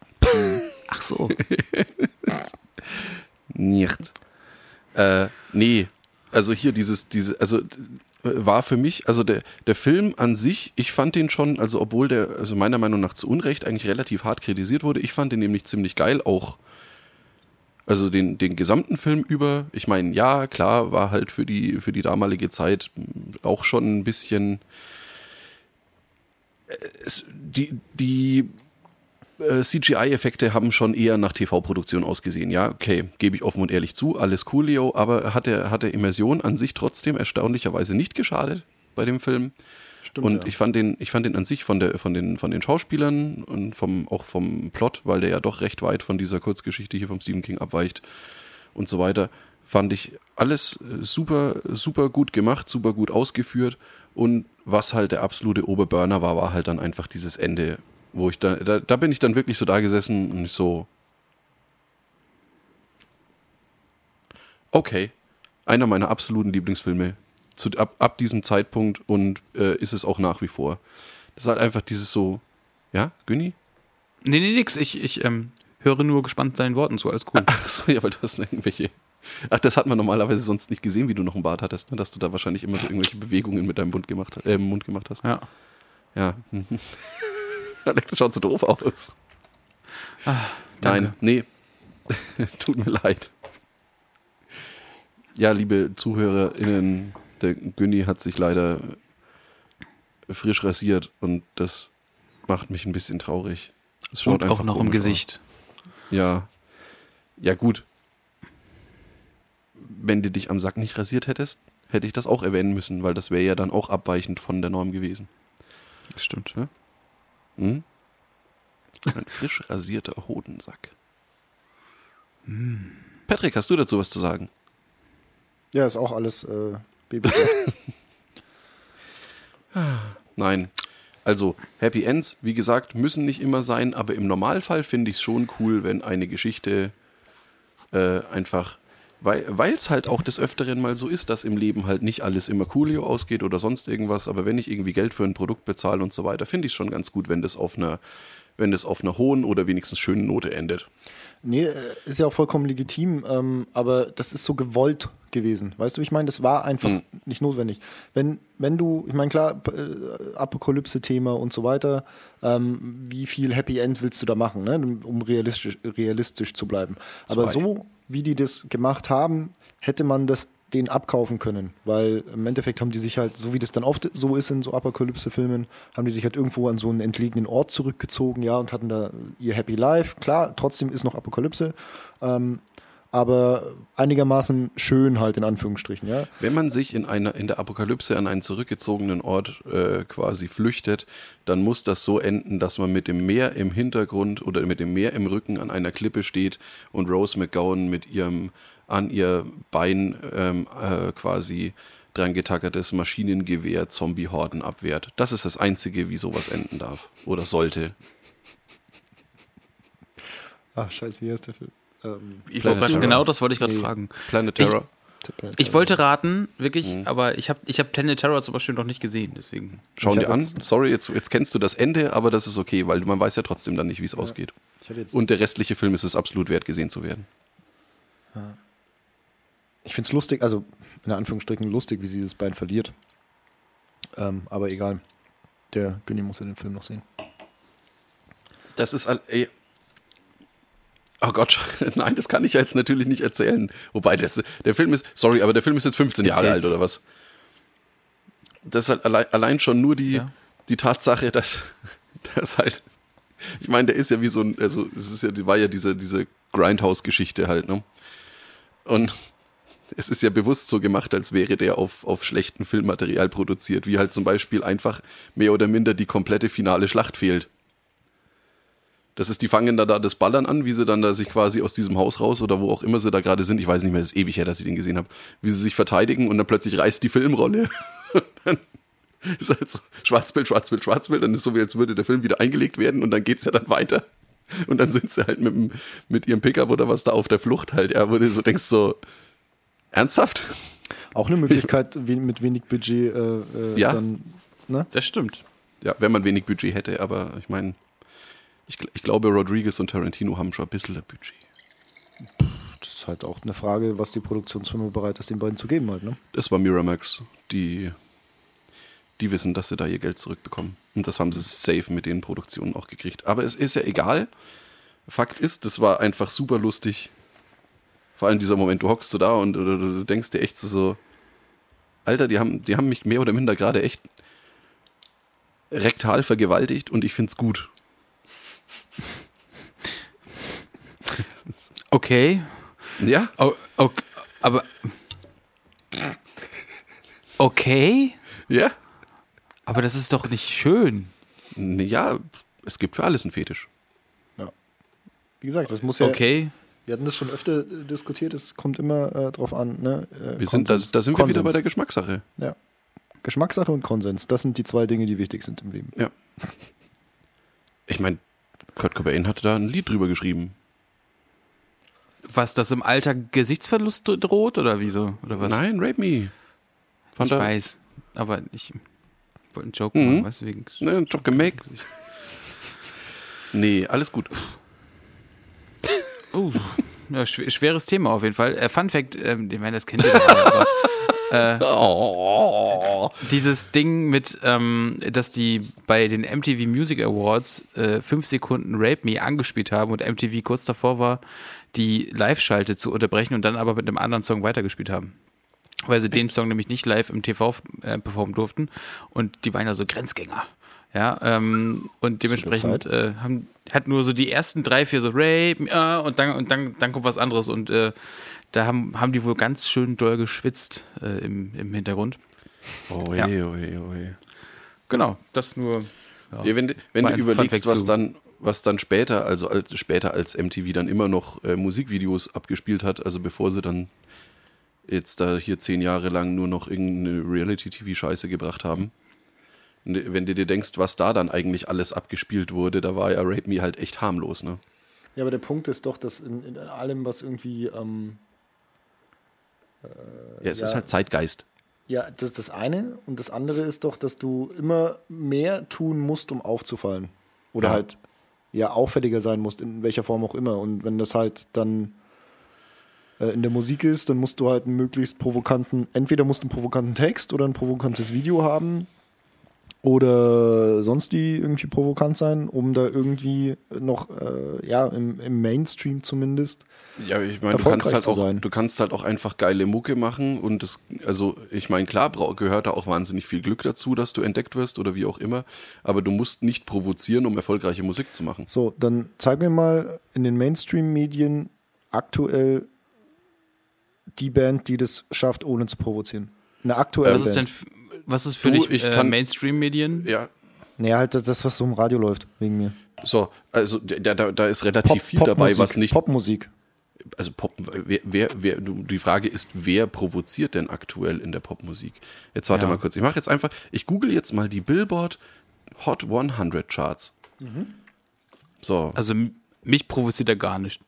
S1: Ach so.
S2: Nicht. Äh, nee. Also hier dieses, diese, also äh, war für mich, also der, der Film an sich, ich fand den schon, also obwohl der, also meiner Meinung nach zu Unrecht eigentlich relativ hart kritisiert wurde, ich fand den nämlich ziemlich geil, auch also den, den gesamten Film über. Ich meine, ja, klar, war halt für die, für die damalige Zeit auch schon ein bisschen äh, es, die, die CGI-Effekte haben schon eher nach TV-Produktion ausgesehen. Ja, okay, gebe ich offen und ehrlich zu, alles coolio, aber hat der, hat der Immersion an sich trotzdem erstaunlicherweise nicht geschadet bei dem Film.
S3: Stimmt,
S2: und
S3: ja.
S2: ich fand den, ich fand den an sich von der, von den, von den Schauspielern und vom, auch vom Plot, weil der ja doch recht weit von dieser Kurzgeschichte hier vom Stephen King abweicht und so weiter, fand ich alles äh, super, super gut gemacht, super gut ausgeführt. Und was halt der absolute Oberburner war, war halt dann einfach dieses Ende, wo ich da, da, da bin ich dann wirklich so da gesessen und ich so, okay, einer meiner absoluten Lieblingsfilme zu, ab, ab diesem Zeitpunkt und äh, ist es auch nach wie vor. Das ist halt einfach dieses so, ja, Günni?
S1: Nee, nee, nix. Ich, ich ähm, höre nur gespannt deinen Worten zu. Alles cool.
S2: Ach so, ja, weil du hast irgendwelche. Ach, das hat man normalerweise sonst nicht gesehen, wie du noch einen Bart hattest, ne? dass du da wahrscheinlich immer so irgendwelche Bewegungen mit deinem Mund gemacht, äh, Mund gemacht hast.
S1: Ja.
S2: Ja. das schaut so doof aus.
S1: Ah.
S2: Nein, nee. Tut mir leid. Ja, liebe ZuhörerInnen, der Günni hat sich leider frisch rasiert und das macht mich ein bisschen traurig. Es schaut
S1: Und auch noch im
S2: aus.
S1: Gesicht.
S2: Ja. Ja, gut. Wenn du dich am Sack nicht rasiert hättest, hätte ich das auch erwähnen müssen, weil das wäre ja dann auch abweichend von der Norm gewesen.
S1: Stimmt.
S2: Hm? Ein frisch rasierter Hodensack. Patrick, hast du dazu was zu sagen?
S3: Ja, ist auch alles äh, Baby.
S2: Nein. Also, Happy Ends, wie gesagt, müssen nicht immer sein, aber im Normalfall finde ich es schon cool, wenn eine Geschichte äh, einfach, weil es halt auch des Öfteren mal so ist, dass im Leben halt nicht alles immer coolio ausgeht oder sonst irgendwas, aber wenn ich irgendwie Geld für ein Produkt bezahle und so weiter, finde ich es schon ganz gut, wenn das auf einer, wenn das auf einer hohen oder wenigstens schönen Note endet.
S3: Nee, äh, ist ja auch vollkommen legitim, ähm, aber das ist so gewollt gewesen. Weißt du, wie ich meine? Das war einfach
S2: Hm.
S3: nicht notwendig. Wenn, wenn du, ich meine, klar, äh, Apokalypse-Thema und so weiter, ähm, wie viel Happy End willst du da machen, ne? um realistisch, realistisch zu bleiben? Aber
S2: Zwei.
S3: so, wie die das gemacht haben, hätte man das den abkaufen können, weil im Endeffekt haben die sich halt, so wie das dann oft so ist in so Apokalypse-Filmen, haben die sich halt irgendwo an so einen entlegenen Ort zurückgezogen, ja, und hatten da ihr Happy Life. Klar, trotzdem ist noch Apokalypse, ähm, aber einigermaßen schön halt in Anführungsstrichen, ja.
S2: Wenn man sich in einer in der Apokalypse an einen zurückgezogenen Ort äh, quasi flüchtet, dann muss das so enden, dass man mit dem Meer im Hintergrund oder mit dem Meer im Rücken an einer Klippe steht und Rose McGowan mit ihrem an ihr Bein ähm, äh, quasi dran getackertes Maschinengewehr Zombie-Horden abwehrt. Das ist das Einzige, wie sowas enden darf oder sollte.
S3: Ach, scheiße, wie heißt der Film? Ähm,
S1: Ich wollte grad- genau das wollte ich gerade
S3: Nee.
S1: fragen.
S2: Planet Terror.
S1: Ich wollte raten, wirklich, aber ich habe ich hab Planet Terror zum Beispiel noch nicht gesehen, deswegen.
S2: Schauen
S3: Ich
S2: dir
S3: hab
S2: an.
S3: jetzt-
S2: Sorry, jetzt, jetzt kennst du das Ende, aber das ist okay, weil man weiß ja trotzdem dann nicht, wie es ausgeht.
S3: Ich hatte jetzt
S2: Und der restliche Film ist es absolut wert, gesehen zu werden.
S3: Ich finde es lustig, also in Anführungsstrichen lustig, wie sie das Bein verliert. Ähm, aber egal. Der Günni muss ja den Film noch sehen.
S2: Das ist all, ey. Oh Gott, nein, das kann ich ja jetzt natürlich nicht erzählen. Wobei, das, der Film ist, sorry, aber der Film ist jetzt 15 Jahre alt
S1: Erzähl's.
S2: oder was? Das ist halt allein, allein schon nur die,
S1: Ja.
S2: die Tatsache, dass, dass halt, ich meine, der ist ja wie so ein, also es ist ja, die war ja diese, diese Grindhouse-Geschichte halt, ne? Und es ist ja bewusst so gemacht, als wäre der auf, auf schlechten Filmmaterial produziert, wie halt zum Beispiel einfach mehr oder minder die komplette finale Schlacht fehlt. Das ist, die fangen da, da das Ballern an, wie sie dann da sich quasi aus diesem Haus raus oder wo auch immer sie da gerade sind, ich weiß nicht mehr, das ist ewig her, dass ich den gesehen habe, wie sie sich verteidigen und dann plötzlich reißt die Filmrolle. dann ist halt so Schwarzbild, Schwarzbild, Schwarzbild, dann ist so, wie als würde der Film wieder eingelegt werden und dann geht's ja dann weiter. Und dann sind sie halt mit, dem- mit ihrem Pickup oder was da auf der Flucht halt, ja, wo du so denkst so, ernsthaft?
S3: Auch eine Möglichkeit, mit wenig Budget äh, äh,
S2: Ja.
S3: dann. Ne?
S1: Das stimmt.
S2: Ja, wenn man wenig Budget hätte, aber ich meine, ich, ich glaube, Rodriguez und Tarantino haben schon ein bisschen ein Budget.
S3: Das ist halt auch eine Frage, was die Produktionsfirma bereit ist, den beiden zu geben halt. Ne?
S2: Das war Miramax, die, die wissen, dass sie da ihr Geld zurückbekommen. Und das haben sie safe mit den Produktionen auch gekriegt. Aber es ist ja egal. Fakt ist, das war einfach super lustig. Vor allem dieser Moment, du hockst so da und du, du, du denkst dir echt so, Alter, die haben, die haben mich mehr oder minder gerade echt rektal vergewaltigt und ich find's gut.
S1: Okay.
S2: Ja?
S1: O okay. Aber. Okay?
S2: Ja?
S1: Aber das ist doch nicht schön.
S2: Ja, es gibt für alles einen Fetisch.
S3: Wie gesagt, das muss ja.
S1: Okay.
S3: Wir hatten das schon öfter äh, diskutiert, es kommt immer äh, drauf an. Ne? Äh,
S2: Wir sind, da,
S3: Konsens-
S2: da sind wir wieder bei
S3: Konsens.
S2: der Geschmackssache.
S3: Ja. Geschmackssache und Konsens, das sind die zwei Dinge, die wichtig sind im Leben.
S2: Ja. Ich meine, Kurt Cobain hatte da ein Lied drüber geschrieben.
S1: Was, das im Alter Gesichtsverlust droht oder wieso? Oder was?
S2: Nein, Rape Me. Fand
S1: ich weiß. Aber ich wollte einen Joke
S2: Mhm.
S1: machen, du, wegen.
S2: Ne, Job gemacht. Nee, alles gut.
S1: Uh, ja, schw schweres Thema auf jeden Fall. Äh, Fun Fact, ähm, ich meine, das kennt ihr aber
S2: Oh.
S1: dieses Ding mit, ähm, dass die bei den MTV Music Awards äh, fünf Sekunden Rape Me angespielt haben und MTV kurz davor war, die Live-Schalte zu unterbrechen und dann aber mit einem anderen Song weitergespielt haben. Weil sie den Song nämlich nicht live im TV äh, performen durften und die waren ja so Grenzgänger. Ja, ähm, und dementsprechend äh, haben, hat nur so die ersten drei, vier so Rape, ah, und dann, und dann, dann kommt was anderes und äh, da haben, haben die wohl ganz schön doll geschwitzt äh, im, im Hintergrund.
S2: Oje,
S1: Ja.
S2: oje, oje.
S1: Genau, das nur. Ja.
S2: Ja, wenn du- wenn du überlegst, was
S1: zu.
S2: dann, was dann später, also als, später als MTV dann immer noch äh, Musikvideos abgespielt hat, also bevor sie dann jetzt da hier zehn Jahre lang nur noch irgendeine Reality-TV-Scheiße gebracht haben. Und Wenn du dir denkst, was da dann eigentlich alles abgespielt wurde, da war ja Rape Me halt echt harmlos, ne?
S3: Ja, aber der Punkt ist doch, dass in, in allem, was irgendwie. Ähm,
S2: Ja, es
S3: Ja.
S2: ist halt Zeitgeist.
S3: ja, das ist das eine. Und das andere ist doch, dass du immer mehr tun musst, um aufzufallen. Oder
S2: Ja.
S3: halt ja auffälliger sein musst, in welcher Form auch immer. Und wenn das halt dann äh, in der Musik ist, dann musst du halt einen möglichst provokanten, entweder musst du einen provokanten Text oder ein provokantes Video haben. oder sonst die irgendwie provokant sein, um da irgendwie noch, äh, ja, im, im Mainstream zumindest.
S2: Ja, ich meine, du kannst halt auch,
S3: sein.
S2: du kannst halt auch einfach geile Mucke machen und das, also ich meine, klar gehört da auch wahnsinnig viel Glück dazu, dass du entdeckt wirst oder wie auch immer, aber du musst nicht provozieren, um erfolgreiche Musik zu machen.
S3: So, dann zeig mir mal in den Mainstream-Medien aktuell die Band, die das schafft, ohne zu provozieren. Eine aktuelle
S1: Was ist denn,
S3: Band.
S1: was ist für
S2: Du,
S1: dich
S2: ich
S1: äh,
S2: kann-
S1: Mainstream-Medien?
S2: Ja,
S3: Naja, halt das- was so im Radio läuft, wegen mir.
S2: so, also da, da, da ist relativ viel dabei,
S3: Popmusik,
S2: was nicht,
S3: Popmusik.
S2: also Pop, wer, wer, wer, die Frage ist, wer provoziert denn aktuell in der Popmusik? Jetzt warte
S1: Ja.
S2: mal kurz, ich mache jetzt einfach, ich google jetzt mal die Billboard Hot 100 Charts. So,
S1: Also mich provoziert er gar nicht.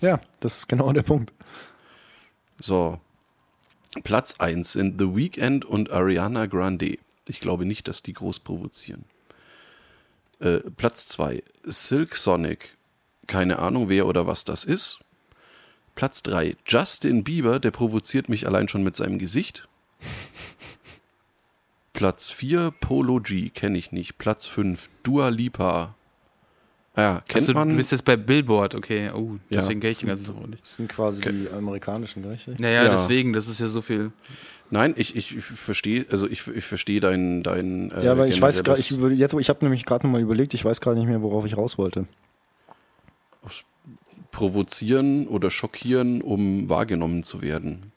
S3: Ja, das ist genau der Punkt.
S2: So. Platz 1 sind The Weeknd und Ariana Grande. Ich glaube nicht, dass die groß provozieren. Äh, Platz 2 Silk Sonic. Keine Ahnung, wer oder was das ist. Platz 3 Justin Bieber, der provoziert mich allein schon mit seinem Gesicht. Platz 4 Polo G, kenne ich nicht. Platz 5 Dua Lipa. Ja, kennt
S1: Achso,
S2: man.
S1: du bist jetzt bei Billboard, okay. Oh,
S2: Ja.
S1: deswegen kenne ich den ganzen Song nicht.
S3: Das sind quasi die amerikanischen, gleich.
S1: Naja,
S2: Ja.
S1: deswegen, das ist ja so viel.
S2: Nein, ich, ich, verstehe, also ich, ich verstehe dein, dein äh,
S3: Ja, aber ich weiß gerade, ich, über- jetzt, ich habe nämlich gerade nochmal überlegt, ich weiß gerade nicht mehr, worauf ich raus wollte.
S2: provozieren oder schockieren, um wahrgenommen zu werden.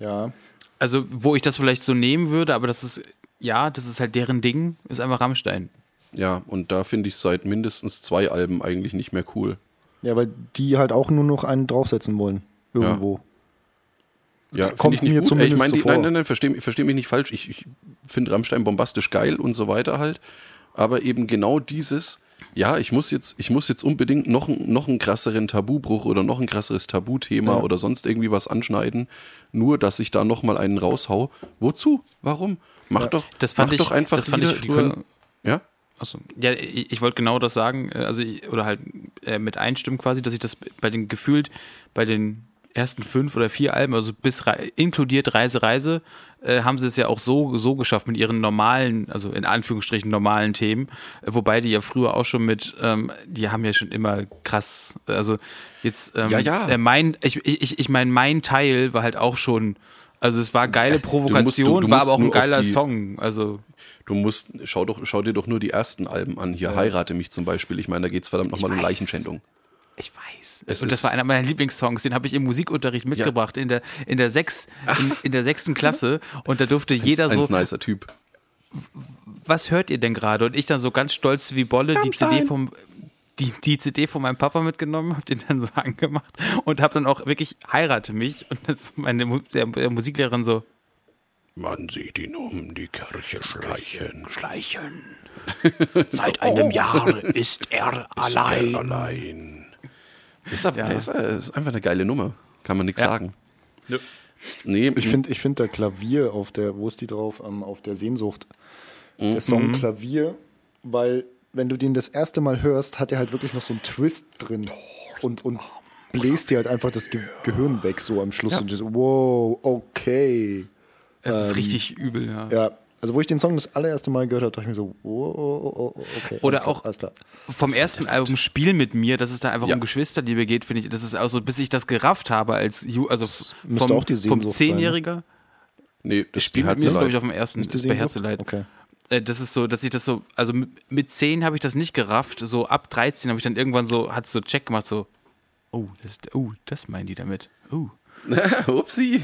S3: Ja.
S1: Also, wo ich das vielleicht so nehmen würde, aber das ist, ja, das ist halt deren Ding, ist einfach Rammstein.
S2: Ja, und da finde ich seit mindestens zwei Alben eigentlich nicht mehr cool.
S3: Ja, weil die halt auch nur noch einen draufsetzen wollen. Irgendwo.
S2: Ja,
S3: Kommt
S2: finde ich nicht
S3: mir
S2: gut.
S3: zumindest
S2: ich meine,
S3: so
S2: die- nein, nein, nein, verstehe versteh mich nicht falsch. Ich, ich finde Rammstein bombastisch geil und so weiter halt. Aber eben genau dieses, ja, ich muss jetzt, ich muss jetzt unbedingt noch, noch einen krasseren Tabubruch oder noch ein krasseres Tabuthema
S3: Ja.
S2: oder sonst irgendwie was anschneiden, nur dass ich da nochmal einen raushau. Wozu? Warum? Mach doch,
S1: Das fand
S2: mach
S1: ich,
S2: doch einfach
S1: das fand
S2: wieder,
S1: ich
S2: die
S1: früher,
S2: können, ja?
S1: Achso. Ja, ich, ich wollte genau das sagen, äh, also ich- oder halt äh, mit einstimmen quasi, dass ich das bei den gefühlt bei den ersten fünf oder vier Alben, also bis Re inkludiert Reise Reise, äh, haben sie es ja auch so so geschafft mit ihren normalen, also in Anführungsstrichen normalen Themen, äh, wobei die ja früher auch schon mit, ähm, die haben ja schon immer krass, äh, also jetzt ähm,
S2: Ja, ja.
S1: Äh, mein, ich ich ich meine mein Teil war halt auch schon also es war geile Provokation,
S2: du
S1: war
S2: musst
S1: aber auch ein geiler
S2: die-
S1: Song. Also
S2: Du musst, schau, doch, schau dir doch nur die ersten Alben an. Hier, Heirate mich zum Beispiel. Ich meine, da geht es verdammt nochmal um. Leichenschändung.
S1: Ich weiß.
S2: Es
S1: und das war einer meiner Lieblingssongs, den habe ich im Musikunterricht mitgebracht in der in der sechs in, in der sechsten Klasse und da durfte jeder
S2: Ein
S1: so
S2: nicer Typ.
S1: was hört ihr denn gerade und ich dann so ganz stolz wie Bolle die CD vom die, die CD von meinem Papa mitgenommen, hab den dann so angemacht und hab dann auch wirklich heirate mich und das meine der, der Musiklehrerin so
S2: Man sieht ihn um die Kirche schleichen.
S1: schleichen. Seit einem Jahr ist er allein.
S2: Allein. Ist, aber,
S1: Ja.
S2: ist, äh, ist einfach eine geile Nummer. Kann man nichts
S1: Ja.
S2: sagen.
S1: Ja.
S2: Nee,
S3: Ich finde ich find der Klavier auf der, wo ist die drauf? Ähm, auf der Sehnsucht.
S2: Mhm.
S3: Der Song Klavier, weil wenn du den das erste Mal hörst, hat er halt wirklich noch so einen Twist drin und, und bläst dir halt einfach das Ge Gehirn weg so am Schluss
S2: Ja.
S3: und du so, wow, okay.
S1: Es
S3: Ähm,
S1: ist richtig übel, ja.
S3: Ja, also wo ich den Song das allererste Mal gehört habe, dachte ich mir so, oh, oh, oh, oh, okay.
S1: Oder auch-
S3: klar.
S1: vom ersten Album Spiel mit mir, dass es da einfach
S2: Ja.
S1: um Geschwisterliebe geht, finde ich, das ist auch so, bis ich das gerafft habe als Ju also vom,
S3: auch die
S1: vom
S3: ne?
S1: Zehnjähriger.
S2: nee, das
S1: Spiel mit mir ist, glaube ich, auf dem ersten, ist bei? Herzeleid.
S3: Okay.
S1: Äh, Das ist so, dass ich das so, also mit- mit zehn habe ich das nicht gerafft, so ab 13 habe ich dann irgendwann so, hat so Check gemacht, so, oh, das, oh, das meinen die damit. Oh,
S2: Upsi.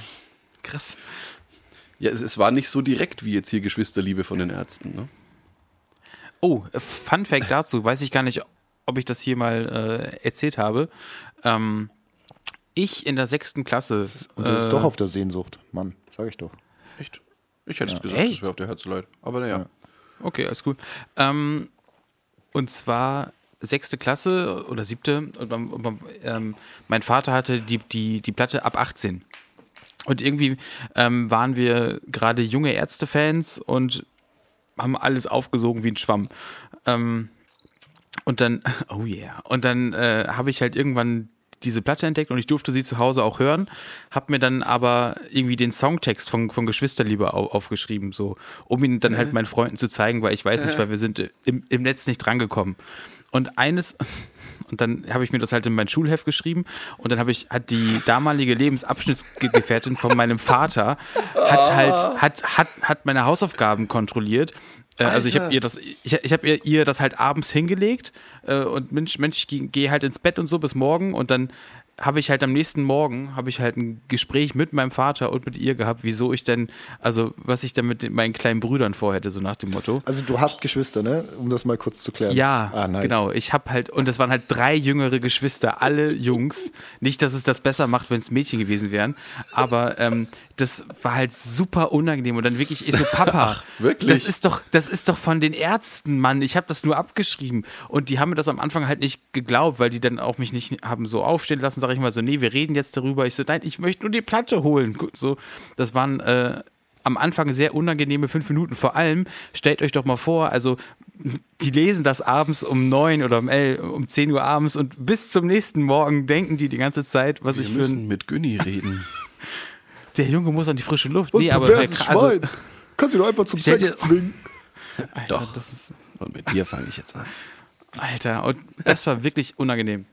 S1: krass.
S2: Ja, es, es war nicht so direkt wie jetzt hier Geschwisterliebe von den Ärzten. Ne?
S1: Oh, äh, Fun Fact dazu, weiß ich gar nicht, ob ich das hier mal äh, erzählt habe. Ähm, ich in der sechsten Klasse.
S3: Und das ist
S1: äh,
S3: doch auf der Sehnsucht, Mann, sag ich doch.
S2: Echt? Ich hätte es gesagt,
S1: Echt?
S2: das wäre auf der Herzeleid. Aber naja.
S1: Okay, alles gut. Ähm, und zwar sechste Klasse oder siebte. Und man, und man, ähm, mein Vater hatte die, die, die Platte ab 18. Und irgendwie ähm, waren wir gerade junge Ärztefans und haben alles aufgesogen wie ein Schwamm. Ähm, und dann, oh yeah. Und dann äh, habe ich halt irgendwann diese Platte entdeckt und ich durfte sie zu Hause auch hören, habe mir dann aber irgendwie den Songtext von, von Geschwisterliebe au, aufgeschrieben, so, um ihn dann halt meinen Freunden zu zeigen, weil ich weiß nicht, weil wir sind im, im Netz nicht drangekommen. Und eines, und dann habe ich mir das halt in mein Schulheft geschrieben. Und dann habe ich, hat die damalige Lebensabschnittsgefährtin von meinem Vater, hat halt, hat, hat, hat meine Hausaufgaben kontrolliert. Äh, Also ich habe ihr das, ich, ich habe ihr, ihr das halt abends hingelegt äh, und Mensch, Mensch, ich gehe geh halt ins Bett und so bis morgen. Und dann habe ich halt am nächsten Morgen habe ich halt ein Gespräch mit meinem Vater und mit ihr gehabt, wieso ich denn, also was ich denn mit meinen kleinen Brüdern vorhätte, so nach dem Motto.
S3: Also du hast Geschwister, ne? Um das mal kurz zu klären.
S1: Ja,
S3: ah, nice.
S1: genau. Ich habe halt, und es waren halt drei jüngere Geschwister, alle Jungs. Nicht, dass es das besser macht, wenn es Mädchen gewesen wären, aber ähm, das war halt super unangenehm. Und dann wirklich, ich so, Papa,
S2: wirklich?
S1: das ist doch, das ist doch von den Ärzten, Mann. Ich habe das nur abgeschrieben. Und die haben mir das am Anfang halt nicht geglaubt, weil die dann auch mich nicht haben so aufstehen lassen, sage ich mal so, nee, wir reden jetzt darüber. Ich so, nein, ich möchte nur die Platte holen. So, das waren äh, am Anfang sehr unangenehme fünf Minuten. Vor allem, stellt euch doch mal vor, also die lesen das abends um neun oder um elf, um 10 Uhr abends und bis zum nächsten Morgen denken die die ganze Zeit, was ich
S2: Wir
S1: für
S2: müssen
S1: ein,
S2: mit Günni reden.
S1: der Junge muss an die frische Luft.
S3: Was
S1: nee, aber krass, also,
S3: Schwein. Kannst du doch einfach zum Sex
S1: dir-
S3: zwingen.
S1: Alter,
S2: Doch.
S1: das ist,
S2: Und mit dir fange ich jetzt an.
S1: Alter, und das war wirklich unangenehm.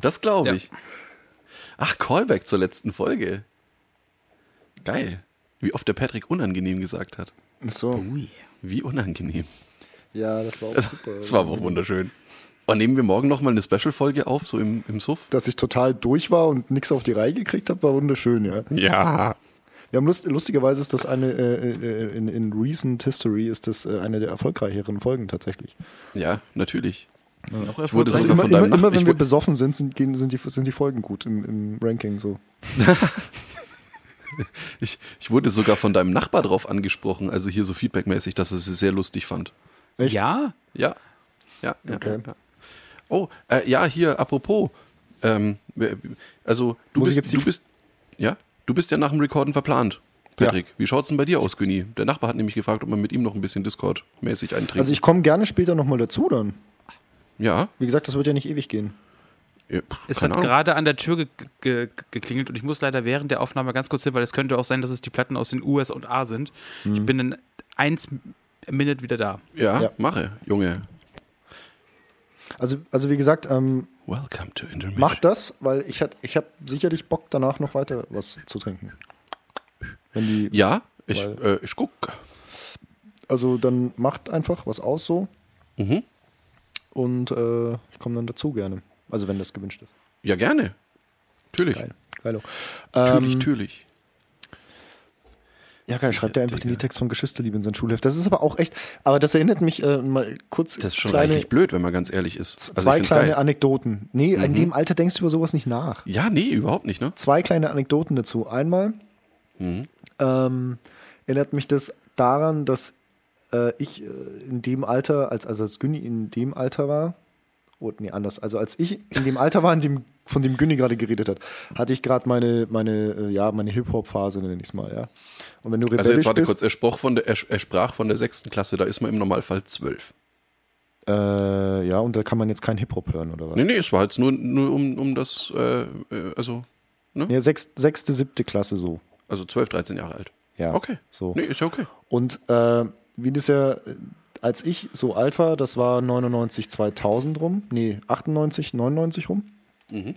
S2: Das glaube
S1: Ja.
S2: ich. Ach, Callback zur letzten Folge. Geil. Wie oft der Patrick unangenehm gesagt hat.
S3: So.
S2: Wie unangenehm.
S3: Ja, das war auch super.
S2: Das war aber wunderschön. Und nehmen wir morgen nochmal eine Special-Folge auf, so im, im Suff?
S3: Dass ich total durch war und nichts auf die Reihe gekriegt habe, war wunderschön, ja.
S2: Ja.
S3: Wir haben lust, lustigerweise ist das eine, äh, äh, in, in Recent History ist das äh, eine der erfolgreicheren Folgen tatsächlich.
S2: Ja, natürlich.
S1: Noch
S2: Ich wurde.
S3: Also
S2: sogar
S3: immer,
S2: von
S3: immer, immer wenn
S2: ich
S3: wir besoffen sind, sind, gehen, sind, die, sind die Folgen gut im, im Ranking so.
S2: Ich, ich wurde sogar von deinem Nachbar drauf angesprochen, also hier so feedbackmäßig, dass er es sehr lustig fand.
S3: Echt?
S1: Ja?
S2: Ja. Ja. ja,
S3: Okay.
S2: ja. Oh, äh, ja, hier, apropos. Ähm, also, du
S3: Muss
S2: bist, du bist, ja, du bist ja nach dem Recorden verplant, Patrick. Wie schaut's denn bei dir aus, Günni? Der Nachbar hat nämlich gefragt, ob man mit ihm noch ein bisschen Discord-mäßig eintrinkt.
S3: Also ich komme gerne später nochmal dazu dann.
S2: Ja,
S3: Wie gesagt, das wird ja nicht ewig gehen.
S2: ja pff,
S1: Es hat
S2: Ahnung.
S1: gerade an der Tür ge ge geklingelt und ich muss leider während der Aufnahme ganz kurz hin, weil es könnte auch sein, dass es die Platten aus den US und A sind. Ich bin in eins Minute wieder da.
S2: Ja,
S3: Ja.
S2: mache, Junge.
S3: Also, also wie gesagt, ähm,
S2: Welcome to Intermission.
S3: macht das, weil ich, hat- ich habe sicherlich Bock danach noch weiter was zu trinken. Wenn die,
S2: Ja, ich,
S3: Weil-
S2: äh, ich guck.
S3: also dann macht einfach was aus so
S2: Mhm.
S3: Und äh, ich komme dann dazu gerne. Also wenn das gewünscht ist.
S2: Ja, gerne. Natürlich.
S3: Geil. Geilo.
S2: Natürlich,
S3: Ähm,
S2: natürlich.
S3: Ja, geil, schreibt er einfach den
S2: Digga.
S3: Text von Geschwisterliebe in sein Schulheft. Das ist aber auch echt, aber das erinnert mich äh, mal kurz.
S2: Das ist schon
S3: kleine,
S2: reichlich blöd, wenn man ganz ehrlich ist. Also
S3: Zwei kleine
S2: geil.
S3: Anekdoten. Nee, in dem Alter denkst du über sowas nicht nach.
S2: Ja, nee, überhaupt nicht, ne?
S3: Zwei kleine Anekdoten dazu. Einmal
S2: Mhm.
S3: ähm, erinnert mich das daran, dass äh, ich äh, in dem Alter, als, also als Günni in dem Alter war, oder nee, anders, also als ich in dem Alter war, in dem, von dem Günni gerade geredet hat, hatte ich gerade meine, meine, äh, ja, meine Hip-Hop-Phase, nenne ich es mal, ja. Und wenn du rebellisch
S2: Also jetzt warte
S3: bist,
S2: kurz, er, sprach von der, er, er sprach von der sechsten Klasse, da ist man im Normalfall zwölf.
S3: Äh, ja, und da kann man jetzt kein Hip-Hop hören, oder was?
S2: Nee, nee, es war jetzt nur, nur um, um das, äh, äh, also, ne?
S3: Ja, sechs, sechste, siebte Klasse so.
S2: Also 12, 13 Jahre alt.
S3: Ja.
S2: Okay.
S3: So.
S2: Nee, ist ja okay.
S3: Und äh, wie das ja, als ich so alt war, das war 99, 2000 rum, nee, 98, 99 rum.
S2: Mhm.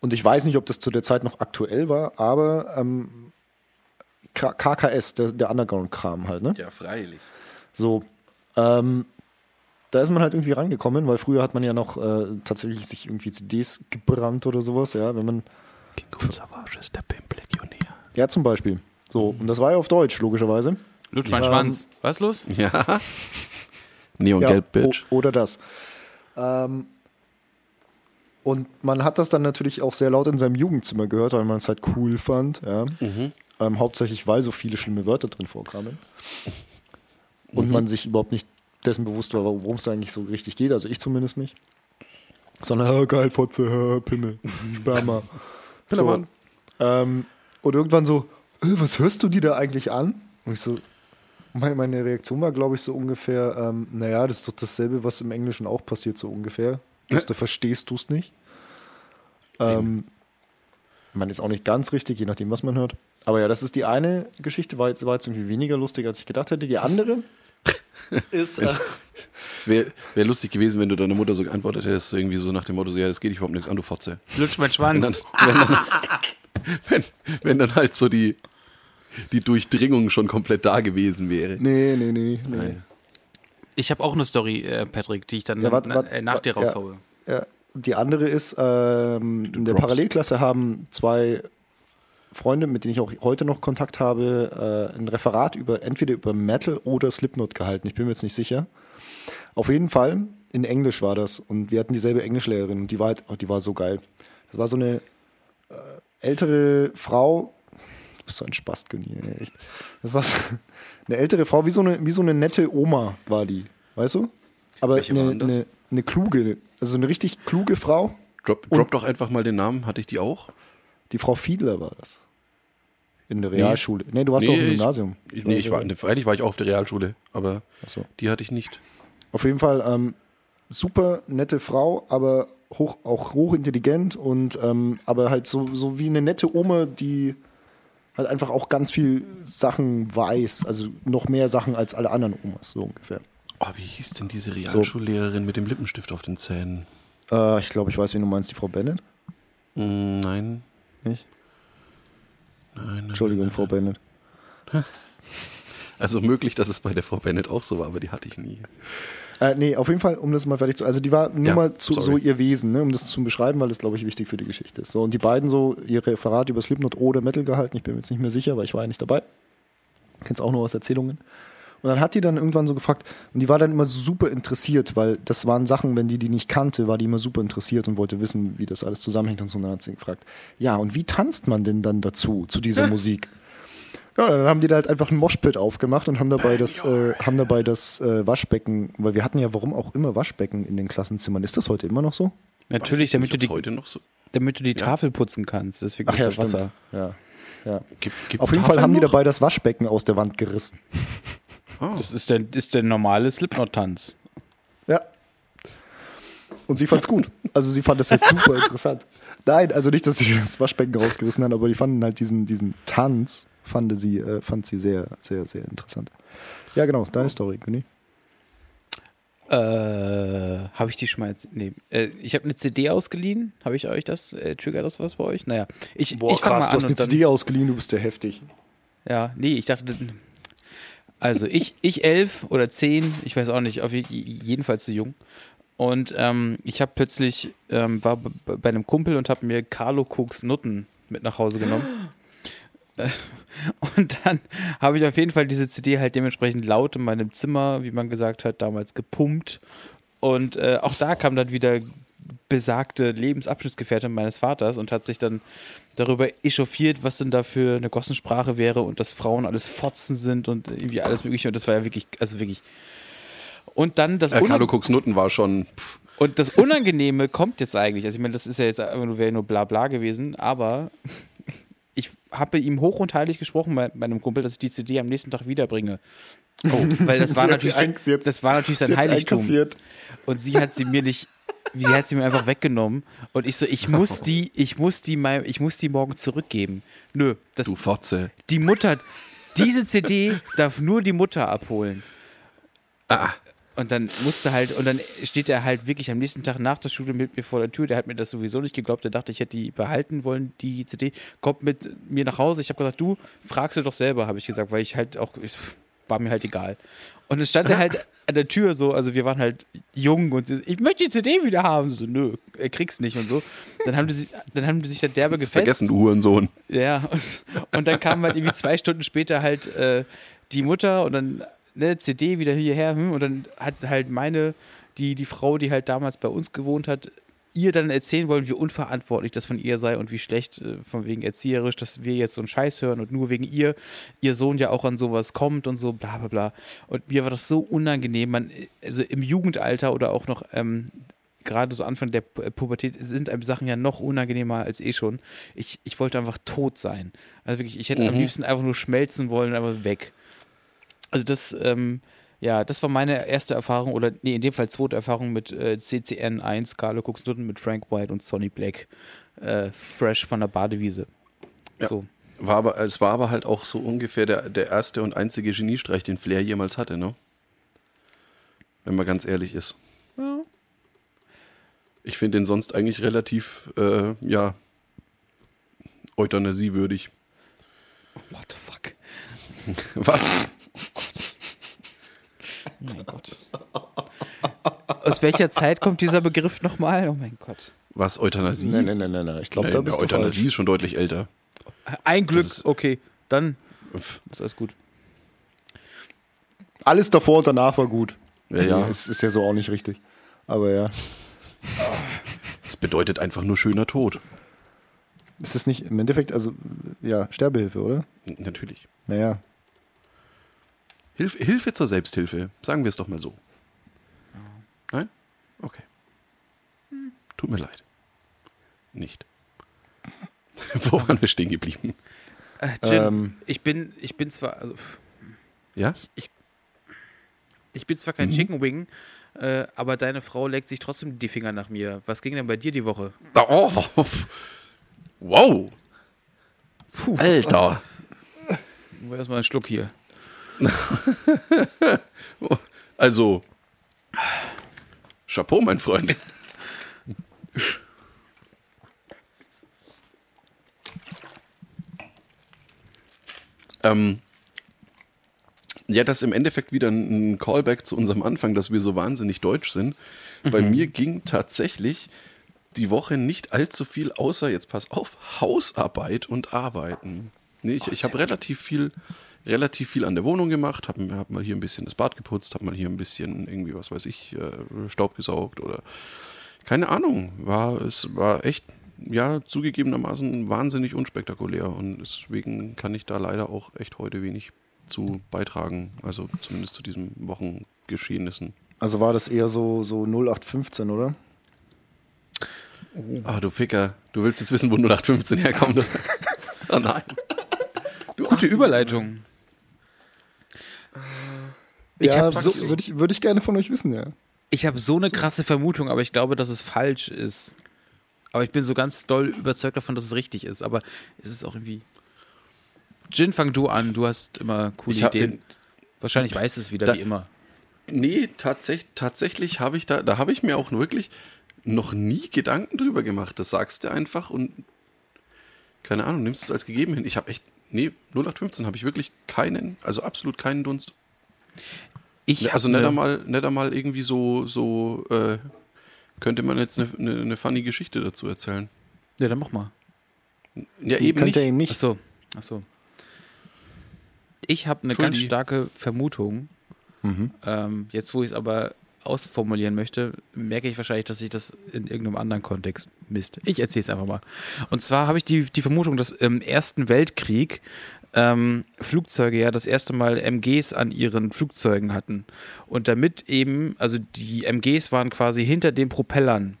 S3: Und ich weiß nicht, ob das zu der Zeit noch aktuell war, aber ähm, KKS, der, der Underground-Kram halt, ne?
S2: Ja, freilich.
S3: So, ähm, da ist man halt irgendwie rangekommen, weil früher hat man ja noch äh, tatsächlich sich irgendwie CDs gebrannt oder sowas, ja, wenn man,
S2: King Cool Savage ist der Pimp-Legionär.
S3: ja, zum Beispiel. So, und das war ja auf Deutsch, logischerweise.
S1: Lutsch mein
S3: Ähm,
S1: Schwanz. Was los?
S2: Ja. Neon
S3: Ja,
S2: Gelb, Bitch.
S3: oder das. Ähm, und man hat das dann natürlich auch sehr laut in seinem Jugendzimmer gehört, weil man es halt cool fand. Ja.
S2: Mhm.
S3: Ähm, hauptsächlich, weil so viele schlimme Wörter drin vorkamen. Und
S2: Mhm.
S3: man sich überhaupt nicht dessen bewusst war, worum es da eigentlich so richtig geht. Also ich zumindest nicht. Sondern, "Ah, geil, Fotze, Pimmel, Sperma.
S2: Pillermann.
S3: Ähm, und irgendwann so, äh, was hörst du dir da eigentlich an? Und ich so, meine, meine Reaktion war, glaube ich, so ungefähr, ähm, naja, das ist doch dasselbe, was im Englischen auch passiert, so ungefähr. Bloß da verstehst du es nicht. Ähm, man ist auch nicht ganz richtig, je nachdem, was man hört. Aber ja, das ist die eine Geschichte, war jetzt, war jetzt irgendwie weniger lustig, als ich gedacht hätte. Die andere ist. Äh,
S2: Es wäre wär lustig gewesen, wenn du deiner Mutter so geantwortet hättest, so irgendwie so nach dem Motto, so, ja, das geht dich überhaupt nichts an, du Fotze.
S1: Lutsch mein
S2: Wenn dann,
S1: Schwanz.
S2: wenn, dann, wenn, wenn dann halt so die, die Durchdringung schon komplett da gewesen wäre.
S3: nee, nee, nee, nee.
S2: Nein.
S1: Ich habe auch eine Story, äh, Patrick, die ich dann
S3: Ja, wart-
S1: na,
S3: wart-
S1: äh, nach dir
S3: ja.
S1: raushaue.
S3: Ja, die andere ist, ähm, in der
S2: Drops.
S3: Parallelklasse haben zwei Freunde, mit denen ich auch heute noch Kontakt habe, äh, ein Referat über entweder über Metal oder Slipknot gehalten. Ich bin mir jetzt nicht sicher. Auf jeden Fall in Englisch war das und wir hatten dieselbe Englischlehrerin und die war halt, oh, die war so geil. Das war so eine äh, ältere Frau. Bist so ein Spast, Günni, ey, echt. Das war so eine ältere Frau, wie so eine, wie so eine nette Oma war die, weißt du? Aber eine, eine, eine kluge, also eine richtig kluge Frau.
S2: Drop, drop doch einfach mal den Namen, hatte ich die auch?
S3: Die Frau Fiedler war das. In der Realschule. Nee, du warst
S2: Nee,
S3: doch im Gymnasium.
S2: Ich, nee, ich war, ne, freilich war ich auch auf der Realschule, aber
S3: Achso.
S2: die hatte ich nicht.
S3: Auf jeden Fall ähm, super nette Frau, aber hoch, auch hochintelligent und ähm, aber halt so, so wie eine nette Oma, die halt einfach auch ganz viel Sachen weiß. Also noch mehr Sachen als alle anderen Omas, so ungefähr.
S2: Oh, wie hieß denn diese Realschullehrerin mit dem Lippenstift auf den Zähnen?
S3: Äh, ich glaube, ich weiß, wen du meinst, die Frau Bennett.
S2: Hm, nein,
S3: Nicht?
S2: nein, nein.
S3: Entschuldigung, Frau Bennett.
S2: Also möglich, dass es bei der Frau Bennett auch so war, aber die hatte ich nie.
S3: Äh, nee, auf jeden Fall, um das mal fertig zu. Also die war nur
S2: Ja,
S3: mal zu, so ihr Wesen, ne, um das zu beschreiben, weil das, glaube ich, wichtig für die Geschichte ist. So, und die beiden so ihr Referat über Slipknot oder Metal gehalten. Ich bin mir jetzt nicht mehr sicher, weil ich war ja nicht dabei. Kenn's auch nur aus Erzählungen. Und dann hat die dann irgendwann so gefragt, und die war dann immer super interessiert, weil das waren Sachen, wenn die die nicht kannte, war die immer super interessiert und wollte wissen, wie das alles zusammenhängt und so. Und dann hat sie gefragt, ja, und wie tanzt man denn dann dazu, zu dieser Musik? Ja, dann haben die da halt einfach ein Moshpit aufgemacht und haben dabei das, äh, haben dabei das äh, Waschbecken, weil wir hatten ja warum auch immer Waschbecken in den Klassenzimmern. Ist das heute immer noch so?
S1: Natürlich, damit
S2: ich
S1: du,
S2: nicht,
S1: die,
S2: ob's heute noch so.
S1: damit du die Tafel putzen kannst. Deswegen ist
S3: ja,
S1: Wasser.
S3: Ja. ja.
S2: Gibt,
S3: Auf jeden Fall
S2: Tafeln
S3: haben die
S2: noch?
S3: dabei das Waschbecken aus der Wand gerissen.
S2: Ah,
S1: Das ist der, ist der normale Slipknot-Tanz.
S3: Ja. Und sie fand's gut. Also sie fand das halt super interessant. Nein, also nicht, dass sie das Waschbecken rausgerissen hat, aber die fanden halt diesen, diesen Tanz, fand sie, äh, fand sie sehr, sehr, sehr interessant. Ja, genau, deine Story, Günni.
S1: Äh, habe ich die schon mal jetzt, nee. Äh, ich habe eine CD ausgeliehen. Habe ich euch das? Äh, triggert das was bei euch? Naja. Ich, ich fang mal
S3: du hast eine CD ausgeliehen, du bist ja heftig.
S1: Ja, nee, ich dachte, also ich, ich elf oder zehn, ich weiß auch nicht, auf je- jedenfalls zu jung. Und ähm, ich habe plötzlich, ähm, war bei einem Kumpel und habe mir Carlo Cooks Nutten mit nach Hause genommen. Und dann habe ich auf jeden Fall diese CD halt dementsprechend laut in meinem Zimmer, wie man gesagt hat, damals gepumpt. Und äh, auch da kam dann wieder besagte Lebensabschnittsgefährtin meines Vaters und hat sich dann darüber echauffiert, was denn da für eine Gossensprache wäre und dass Frauen alles Fotzen sind und irgendwie alles mögliche. Und das war ja wirklich, also wirklich. Und dann das,
S2: äh, Carlo Cooks Nutten war schon. Pff,
S1: und das Unangenehme kommt jetzt eigentlich. Also ich meine, das ist ja jetzt einfach nur, wäre nur bla bla gewesen, aber ich habe ihm hoch und heilig gesprochen bei meinem Kumpel, dass ich die CD am nächsten Tag wiederbringe. Oh, weil das war natürlich,
S3: ein- hat-
S1: das war natürlich sein Heiligtum.
S3: einkassiert.
S1: Und sie hat sie mir nicht, sie hat sie mir einfach weggenommen. Und ich so, ich muss die, ich muss die mal, ich muss die morgen zurückgeben. Nö, das,
S2: du Fotze.
S1: die Mutter, diese CD darf nur die Mutter abholen.
S2: Ah,
S1: Und dann musste halt, und dann steht er halt wirklich am nächsten Tag nach der Schule mit mir vor der Tür. Der hat mir das sowieso nicht geglaubt. Der dachte, ich hätte die behalten wollen, die CD. Kommt mit mir nach Hause. Ich habe gesagt, du fragst du doch selber, habe ich gesagt, weil ich halt auch, ich, war mir halt egal. Und es stand er halt an der Tür so, also wir waren halt jung und sie, ich möchte die CD wieder haben. So, nö, er krieg's nicht und so. Dann haben die sich, dann haben die sich der derbe gefetzt.
S2: vergessen, du Hurensohn.
S1: Ja, und, und dann kam halt irgendwie zwei Stunden später halt äh, die Mutter und dann ne, CD wieder hierher hm, und dann hat halt meine, die, die Frau, die halt damals bei uns gewohnt hat, ihr dann erzählen wollen, wie unverantwortlich das von ihr sei und wie schlecht äh, von wegen erzieherisch, dass wir jetzt so einen Scheiß hören und nur wegen ihr, ihr Sohn ja auch an sowas kommt und so, bla bla bla. Und mir war das so unangenehm, man, also im Jugendalter oder auch noch ähm, gerade so Anfang der Pu- Pubertät sind einem Sachen ja noch unangenehmer als eh schon. Ich, ich wollte einfach tot sein. Also wirklich, ich hätte am liebsten einfach nur schmelzen wollen, aber weg. Also das, ähm, Ja, das war meine erste Erfahrung, oder nee, in dem Fall zweite Erfahrung mit äh, CCN 1, Carlo Cuxnutten mit Frank White und Sonny Black. Äh, fresh von der Badewiese.
S2: Ja.
S1: So.
S2: War aber, es war aber halt auch so ungefähr der, der erste und einzige Geniestreich, den Flair jemals hatte, ne? Wenn man ganz ehrlich ist.
S1: Ja.
S2: Ich finde den sonst eigentlich relativ, äh, ja, euthanasiewürdig.
S1: What the fuck?
S2: Was?
S1: Mein Gott. Aus welcher Zeit kommt dieser Begriff nochmal? Oh mein Gott.
S2: Was, Euthanasie?
S3: Nein, nein, nein, nein, nein. Ich glaube, da bist du
S2: Euthanasie
S3: falsch.
S2: ist schon deutlich älter.
S1: Ein Glück,
S2: ist-
S1: okay. Dann ist alles gut.
S3: Alles davor und danach war gut.
S2: Ja, ja.
S3: Es ist ja so auch nicht richtig. Aber ja.
S2: Es bedeutet einfach nur schöner Tod.
S3: Ist das nicht im Endeffekt, also, ja, Sterbehilfe, oder?
S2: Natürlich.
S3: Naja.
S2: Hilf, Hilfe zur Selbsthilfe. Sagen wir es doch mal so. Nein? Okay. Tut mir leid. Nicht. Wo waren wir stehen geblieben?
S1: Äh, Jin,
S3: Ähm.
S1: ich bin, ich bin zwar, also,
S2: Ja?
S1: ich bin zwar kein Chicken Wing, äh, aber deine Frau leckt sich trotzdem die Finger nach mir. Was ging denn bei dir die Woche?
S2: Oh. Wow. Alter.
S1: Erstmal einen Schluck hier.
S2: Also, Chapeau, mein Freund. ähm, ja, das ist im Endeffekt wieder ein Callback zu unserem Anfang, dass wir so wahnsinnig deutsch sind. Bei mir ging tatsächlich die Woche nicht allzu viel, außer jetzt pass auf, Hausarbeit und Arbeiten. Nee, ich, ich habe relativ viel, relativ viel an der Wohnung gemacht, habe hab mal hier ein bisschen das Bad geputzt, habe mal hier ein bisschen irgendwie, was weiß ich, äh, Staub gesaugt oder keine Ahnung. War, es war echt, ja, zugegebenermaßen wahnsinnig unspektakulär und deswegen kann ich da leider auch echt heute wenig zu beitragen, also zumindest zu diesen Wochengeschehnissen.
S3: Also war das eher so, so 0815, oder?
S2: Ah, du Ficker, du willst jetzt wissen, wo 0815 herkommt. oh nein.
S1: Gute Überleitung. Ich
S3: ja, so, würde ich, würd ich gerne von euch wissen, ja.
S1: Ich habe so eine krasse Vermutung, aber ich glaube, dass es falsch ist. Aber ich bin so ganz doll überzeugt davon, dass es richtig ist. Aber es ist auch irgendwie. Jin, fang du an. Du hast immer coole
S2: Ich hab-
S1: Ideen. Wahrscheinlich weißt du es wieder,
S2: Da-
S1: wie immer.
S2: Nee, tatsächlich, tatsächlich habe ich da, da habe ich mir auch wirklich noch nie Gedanken drüber gemacht. Das sagst du einfach und keine Ahnung, nimmst es als gegeben hin. Ich habe echt, nee, 0815 habe ich wirklich keinen, also absolut keinen Dunst.
S1: Ich hab
S2: also
S1: ne-
S2: nicht einmal, nicht einmal irgendwie so, so, äh, könnte man jetzt eine, eine, eine funny Geschichte dazu erzählen.
S1: Ja, dann mach mal.
S2: Ja,
S3: Die
S2: eben nicht.
S3: ihm nicht.
S1: Ach so. Ach so. Ich habe eine ganz starke Vermutung.
S3: Mhm.
S1: Ähm, jetzt, wo ich es aber ausformulieren möchte, merke ich wahrscheinlich, dass ich das in irgendeinem anderen Kontext misst. Ich erzähle es einfach mal. Und zwar habe ich die, die Vermutung, dass im Ersten Weltkrieg ähm, Flugzeuge ja das erste Mal MGs an ihren Flugzeugen hatten. Und damit eben, also die MGs waren quasi hinter den Propellern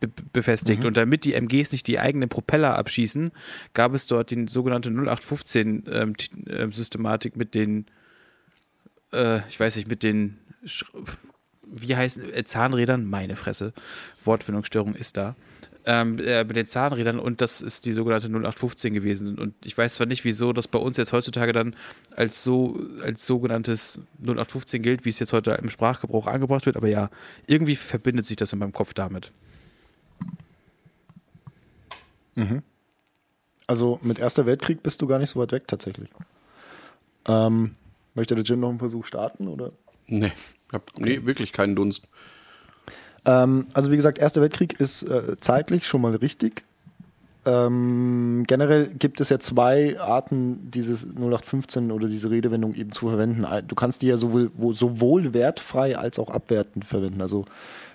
S1: be befestigt. Und damit die MGs nicht die eigenen Propeller abschießen, gab es dort die sogenannte 0815-Systematik mit den, äh, ich weiß nicht, mit den, Sch wie heißen, äh, Zahnrädern, meine Fresse, Wortfindungsstörung ist da. Ähm, äh, mit den Zahnrädern und das ist die sogenannte 0815 gewesen. Und ich weiß zwar nicht, wieso das bei uns jetzt heutzutage dann als so als sogenanntes 0815 gilt, wie es jetzt heute im Sprachgebrauch angebracht wird, aber ja, irgendwie verbindet sich das in meinem Kopf damit.
S3: Also mit Erster Weltkrieg bist du gar nicht so weit weg tatsächlich. Ähm, möchte der Jim noch einen Versuch starten? Oder?
S2: Nee, ich hab, nee, wirklich keinen Dunst.
S3: Ähm, also wie gesagt, Erster Weltkrieg ist äh, zeitlich schon mal richtig. Ähm, generell gibt es ja zwei Arten, dieses 0815 oder diese Redewendung eben zu verwenden. Du kannst die ja sowohl, wo, sowohl wertfrei als auch abwertend verwenden. Also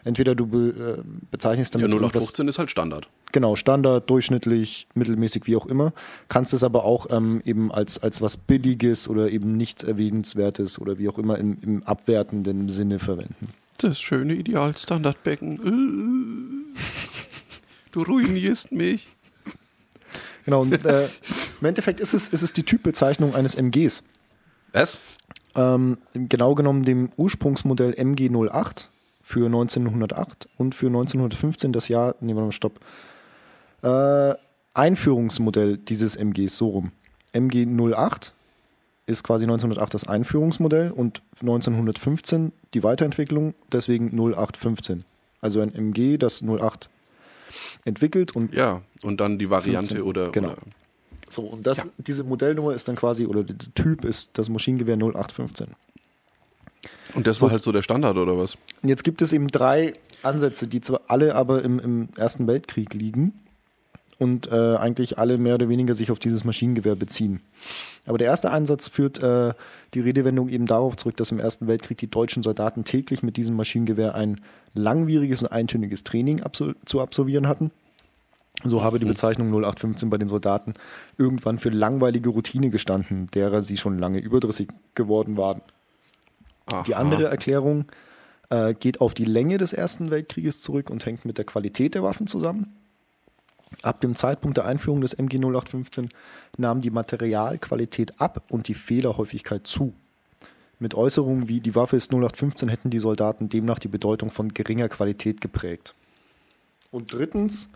S3: entweder du be, äh, bezeichnest
S2: Ja,
S3: damit irgendwas-
S2: 0815 ist halt Standard.
S3: Genau, Standard, durchschnittlich, mittelmäßig, wie auch immer. Kannst es aber auch ähm, eben als, als was Billiges oder eben nichts Erwähnenswertes oder wie auch immer im, im abwertenden Sinne verwenden.
S2: Das schöne Ideal-Standardbecken. Äh, Du ruinierst mich.
S3: Genau, und äh, im Endeffekt ist es, ist es die Typbezeichnung eines MGs.
S2: Was?
S3: ähm, genau genommen dem Ursprungsmodell MG08 für 1908 und für 1915 das Jahr, nehmen wir mal Stopp, äh, Einführungsmodell dieses MGs, so rum. MG08 ist quasi 1908 das Einführungsmodell und 1915 die Weiterentwicklung, deswegen 0815. Also ein MG, das 08 entwickelt und
S2: Ja, und dann die Variante
S3: 15,
S2: oder,
S3: genau.
S2: oder
S3: so. Und das, diese Modellnummer ist dann quasi, oder dieser Typ ist das Maschinengewehr 0815.
S2: Und das war halt so der Standard oder was?
S3: Und jetzt gibt es eben drei Ansätze, die zwar alle aber im, im Ersten Weltkrieg liegen und äh, eigentlich alle mehr oder weniger sich auf dieses Maschinengewehr beziehen. Aber der erste Ansatz führt äh, die Redewendung eben darauf zurück, dass im Ersten Weltkrieg die deutschen Soldaten täglich mit diesem Maschinengewehr ein langwieriges und eintöniges Training absol zu absolvieren hatten. So habe die Bezeichnung 0815 bei den Soldaten irgendwann für langweilige Routine gestanden, derer sie schon lange überdrüssig geworden waren. Die
S2: Aha.
S3: andere Erklärung äh, geht auf die Länge des Ersten Weltkrieges zurück und hängt mit der Qualität der Waffen zusammen. Ab dem Zeitpunkt der Einführung des MG 0815 nahm die Materialqualität ab und die Fehlerhäufigkeit zu. Mit Äußerungen wie die Waffe ist 0815 hätten die Soldaten demnach die Bedeutung von geringer Qualität geprägt. Und drittens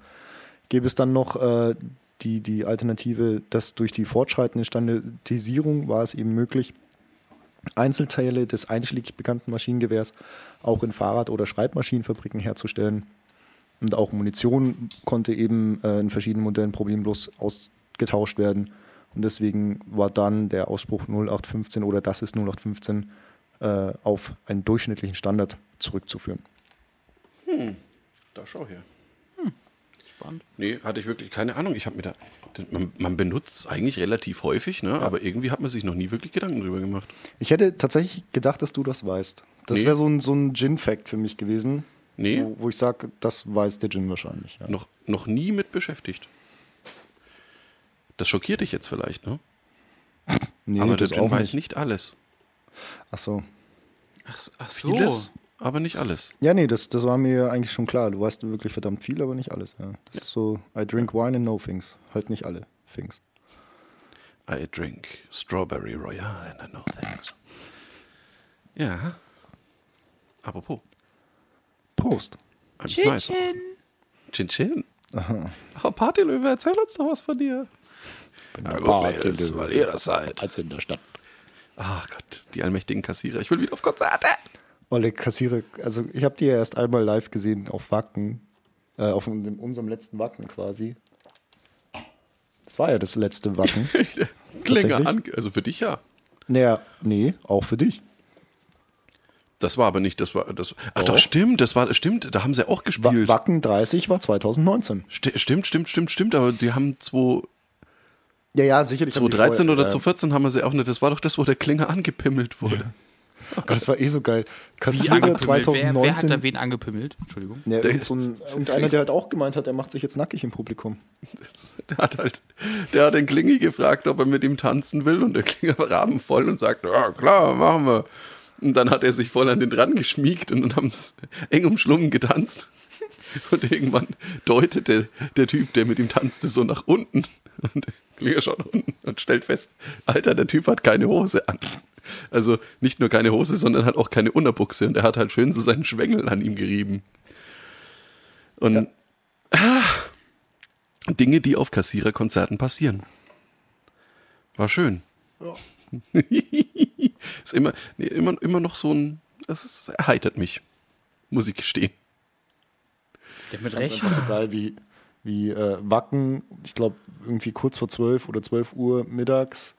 S3: gäbe es dann noch äh, die, die Alternative, dass durch die fortschreitende Standardisierung war es eben möglich, Einzelteile des einschlägig bekannten Maschinengewehrs auch in Fahrrad- oder Schreibmaschinenfabriken herzustellen. Und auch Munition konnte eben äh, in verschiedenen Modellen problemlos ausgetauscht werden. Und deswegen war dann der Ausspruch 0815 oder das ist 0815 äh, auf einen durchschnittlichen Standard zurückzuführen.
S2: Da schau her.
S1: Spannend.
S2: Nee, hatte ich wirklich keine Ahnung. Ich habe mir da. Man, man benutzt es eigentlich relativ häufig, ne? aber irgendwie hat man sich noch nie wirklich Gedanken drüber gemacht.
S3: Ich hätte tatsächlich gedacht, dass du das weißt. Das
S2: Nee.
S3: wäre so ein, so ein Gin-Fact für mich gewesen.
S2: Nee.
S3: Wo, wo ich sage, das weiß der Gin wahrscheinlich. Ja.
S2: Noch, noch nie mit beschäftigt. Das schockiert dich jetzt vielleicht, ne?
S3: Nee,
S2: aber der
S3: auch
S2: weiß
S3: nicht.
S2: alles.
S3: Ach so.
S1: Ach, ach
S2: Vieles, aber nicht alles.
S3: Ja, nee, das, das war mir eigentlich schon klar. Du weißt wirklich verdammt viel, aber nicht alles. Ja. Das ist so, I drink wine and no things. Halt nicht alle things.
S2: I drink Strawberry Royale and I know things. Ja. Apropos.
S3: Prost.
S2: I'm nice. Chin Chin. Oh, Partylöwe, erzähl uns doch was von dir. Ja, gut, Mädels, weil ihr das seid.
S3: Als in der Stadt.
S2: Ach Gott, die allmächtigen Kassierer. Ich will wieder auf Konzerte.
S3: Olle Kassierer, also ich habe die ja erst einmal live gesehen auf Wacken. Äh, auf dem, unserem letzten Wacken quasi. Das war ja das letzte Wacken.
S2: Klinger
S3: Tatsächlich?
S2: an. Also für dich ja.
S3: naja, nee, auch für dich.
S2: Das war aber nicht, das war, das, ach
S3: Doch.
S2: doch, stimmt, das war, stimmt, da haben sie auch gespielt.
S3: Wacken 30 war 2019.
S2: Sti- Stimmt, stimmt, stimmt, stimmt, aber die haben 2,
S3: Ja, ja, sicherlich. haben die
S2: 2013
S3: vorher-
S2: oder
S3: ja.
S2: 2014 haben wir sie auch nicht, das war doch das, wo der Klinger angepimmelt wurde.
S3: Aber Das war eh so geil.
S1: Wie
S3: Kassierer
S1: angepimmelt? Wer,
S3: 2019.
S1: wer hat da wen angepimmelt? Entschuldigung.
S3: Ja,
S2: Der-
S3: so ein, und einer, der halt auch gemeint hat, er macht sich jetzt nackig im Publikum.
S2: Das- Der hat halt, der hat den Klingi gefragt, ob er mit ihm tanzen will und der Klinger war rabenvoll und sagt, ja klar, machen wir. Und dann hat er sich voll an den dran geschmiegt und dann haben sie eng umschlungen getanzt. Und irgendwann deutete der Typ, der mit ihm tanzte, so nach unten. Und der Klinger schaut unten und stellt fest, Alter, der Typ hat keine Hose an. Also nicht nur keine Hose, sondern hat auch keine Unterbuchse. Und er hat halt schön so seinen Schwengel an ihm gerieben. Und ah, Dinge, die auf Kassiererkonzerten passieren. War schön. ist immer, nee, immer, immer noch so ein, es erheitert mich, muss ich gestehen.
S1: Der mit Recht.
S3: einfach so geil wie, wie äh, Wacken, ich glaube irgendwie kurz vor 12 oder 12 Uhr mittags,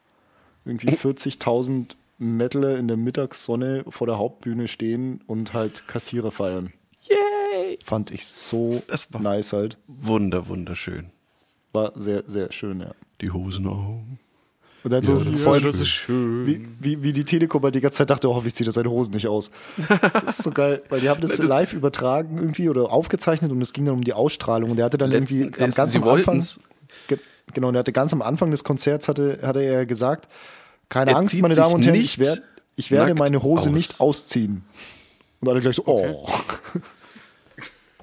S3: irgendwie 40.000 Mettler in der Mittagssonne vor der Hauptbühne stehen und halt Kassierer feiern.
S2: Yay!
S3: Fand ich so
S2: Das war-
S3: nice halt.
S2: Wunder, wunderschön.
S3: War sehr, sehr schön, ja.
S2: Die Hosen auf.
S3: Und dann so
S2: das ist schön.
S3: wie, wie, wie die Telekom halt die ganze Zeit dachte, oh, hoffentlich zieht er seine Hosen nicht aus. Das ist so geil, weil die haben das,
S2: Das-
S3: live übertragen irgendwie oder aufgezeichnet und es ging dann um die Ausstrahlung und der hatte dann
S2: Letzten-
S3: irgendwie am ganz am Anfang. Ge genau, und er hatte ganz am Anfang des Konzerts hatte, hatte er gesagt, keine
S2: Er
S3: Angst, meine Damen und Herren, ich, werd, ich werde meine Hose
S2: aus.
S3: nicht ausziehen. Und alle gleich so, oh.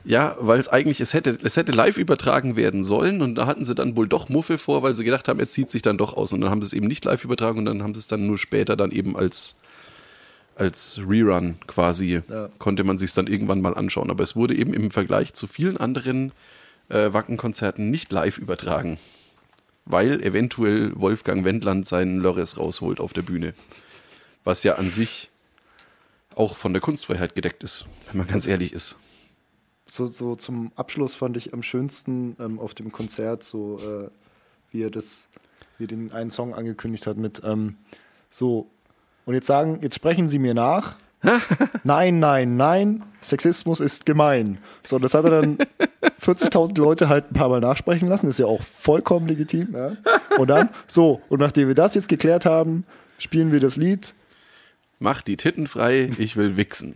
S2: Ja, weil es eigentlich, es hätte, es hätte live übertragen werden sollen und da hatten sie dann wohl doch Muffe vor, weil sie gedacht haben, er zieht sich dann doch aus und dann haben sie es eben nicht live übertragen und dann haben sie es dann nur später dann eben als als Rerun quasi,
S3: Ja.
S2: konnte man sich dann irgendwann mal anschauen. Aber es wurde eben im Vergleich zu vielen anderen äh, Wacken-Konzerten nicht live übertragen, weil eventuell Wolfgang Wendland seinen Lörres rausholt auf der Bühne. Was ja an sich auch von der Kunstfreiheit gedeckt ist, wenn man ganz ehrlich ist.
S3: So, so zum Abschluss fand ich am schönsten ähm, auf dem Konzert, so äh, wie er das, wie er den einen Song angekündigt hat mit ähm, so, und jetzt sagen, jetzt sprechen Sie mir nach. nein, nein, nein, Sexismus ist gemein. So, das hat er dann 40.000 Leute halt ein paar Mal nachsprechen lassen, ist ja auch vollkommen legitim. Ja? Und dann, so, und nachdem wir das jetzt geklärt haben, spielen wir das Lied.
S2: Mach die Titten frei, ich will wichsen.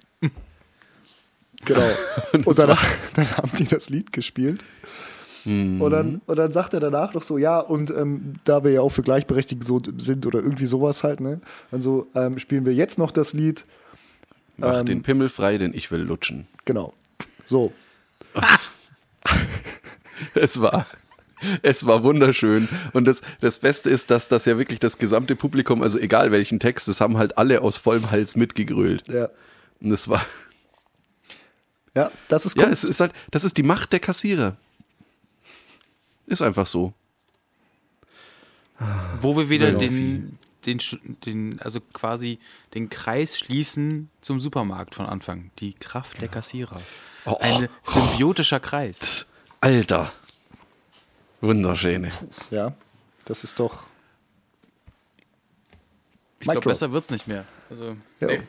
S3: Genau.
S2: Und
S3: dann, dann haben die das Lied gespielt. Und, dann, und dann sagt er danach noch so, ja, und ähm, da wir ja auch für Gleichberechtigung so sind oder irgendwie sowas halt, ne? Dann so, ähm, spielen wir jetzt noch das Lied.
S2: Mach
S3: Ähm,
S2: den Pimmel frei, denn ich will lutschen.
S3: Genau. So.
S2: Es war, es war wunderschön. Und das, das Beste ist, dass das ja wirklich das gesamte Publikum, also egal welchen Text, das haben halt alle aus vollem Hals mitgegrölt.
S3: Ja.
S2: Und es war,
S3: Ja, das ist
S2: ja,
S3: Kunst.
S2: es ist halt, das ist die Macht der Kassierer. Ist einfach so.
S1: Wo wir wieder den, den, den, also quasi den Kreis schließen zum Supermarkt von Anfang. Die Kraft der Kassierer.
S2: Oh,
S1: Ein symbiotischer Kreis.
S2: Alter. Wunderschöne.
S3: Ja, das ist doch.
S1: Ich glaube, besser wird's nicht mehr. Also,
S3: Ja.
S2: Nee.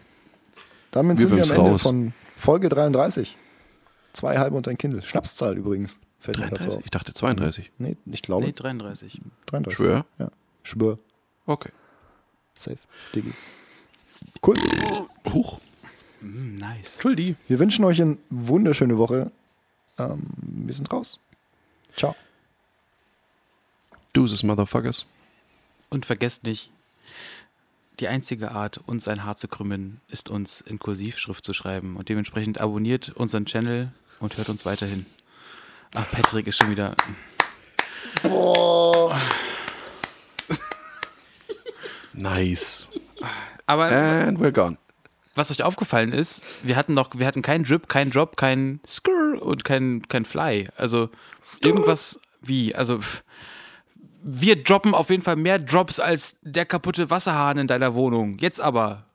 S3: Damit
S2: Wir
S3: sind wir am Ende
S2: raus.
S3: von Folge 33. Zwei halbe und ein Kindle. Schnapszahl übrigens. Fällt mir dazu
S2: 33?
S3: auf.
S2: Ich dachte 32.
S3: Nee, ich glaube.
S1: nee, 33.
S3: 33.
S2: Schwör?
S3: Ja. Schwör.
S2: Okay.
S3: Safe. Diggi. Cool.
S2: Huch.
S1: Hm, nice.
S2: Entschuldi.
S3: Wir wünschen euch eine wunderschöne Woche. Ähm, wir sind raus. Ciao.
S2: Deuces, Motherfuckers.
S1: Und vergesst nicht, die einzige Art, uns ein Haar zu krümmen, ist uns in Kursivschrift zu schreiben. Und dementsprechend abonniert unseren Channel und hört uns weiterhin. Ach, Patrick ist schon wieder.
S2: Nice.
S1: Aber
S2: And we're gone.
S1: was euch aufgefallen ist, wir hatten noch, wir hatten keinen Drip, keinen Drop, keinen Skrr und kein, kein Fly. Also irgendwas wie, also pff, wir droppen auf jeden Fall mehr Drops als der kaputte Wasserhahn in deiner Wohnung. Jetzt aber.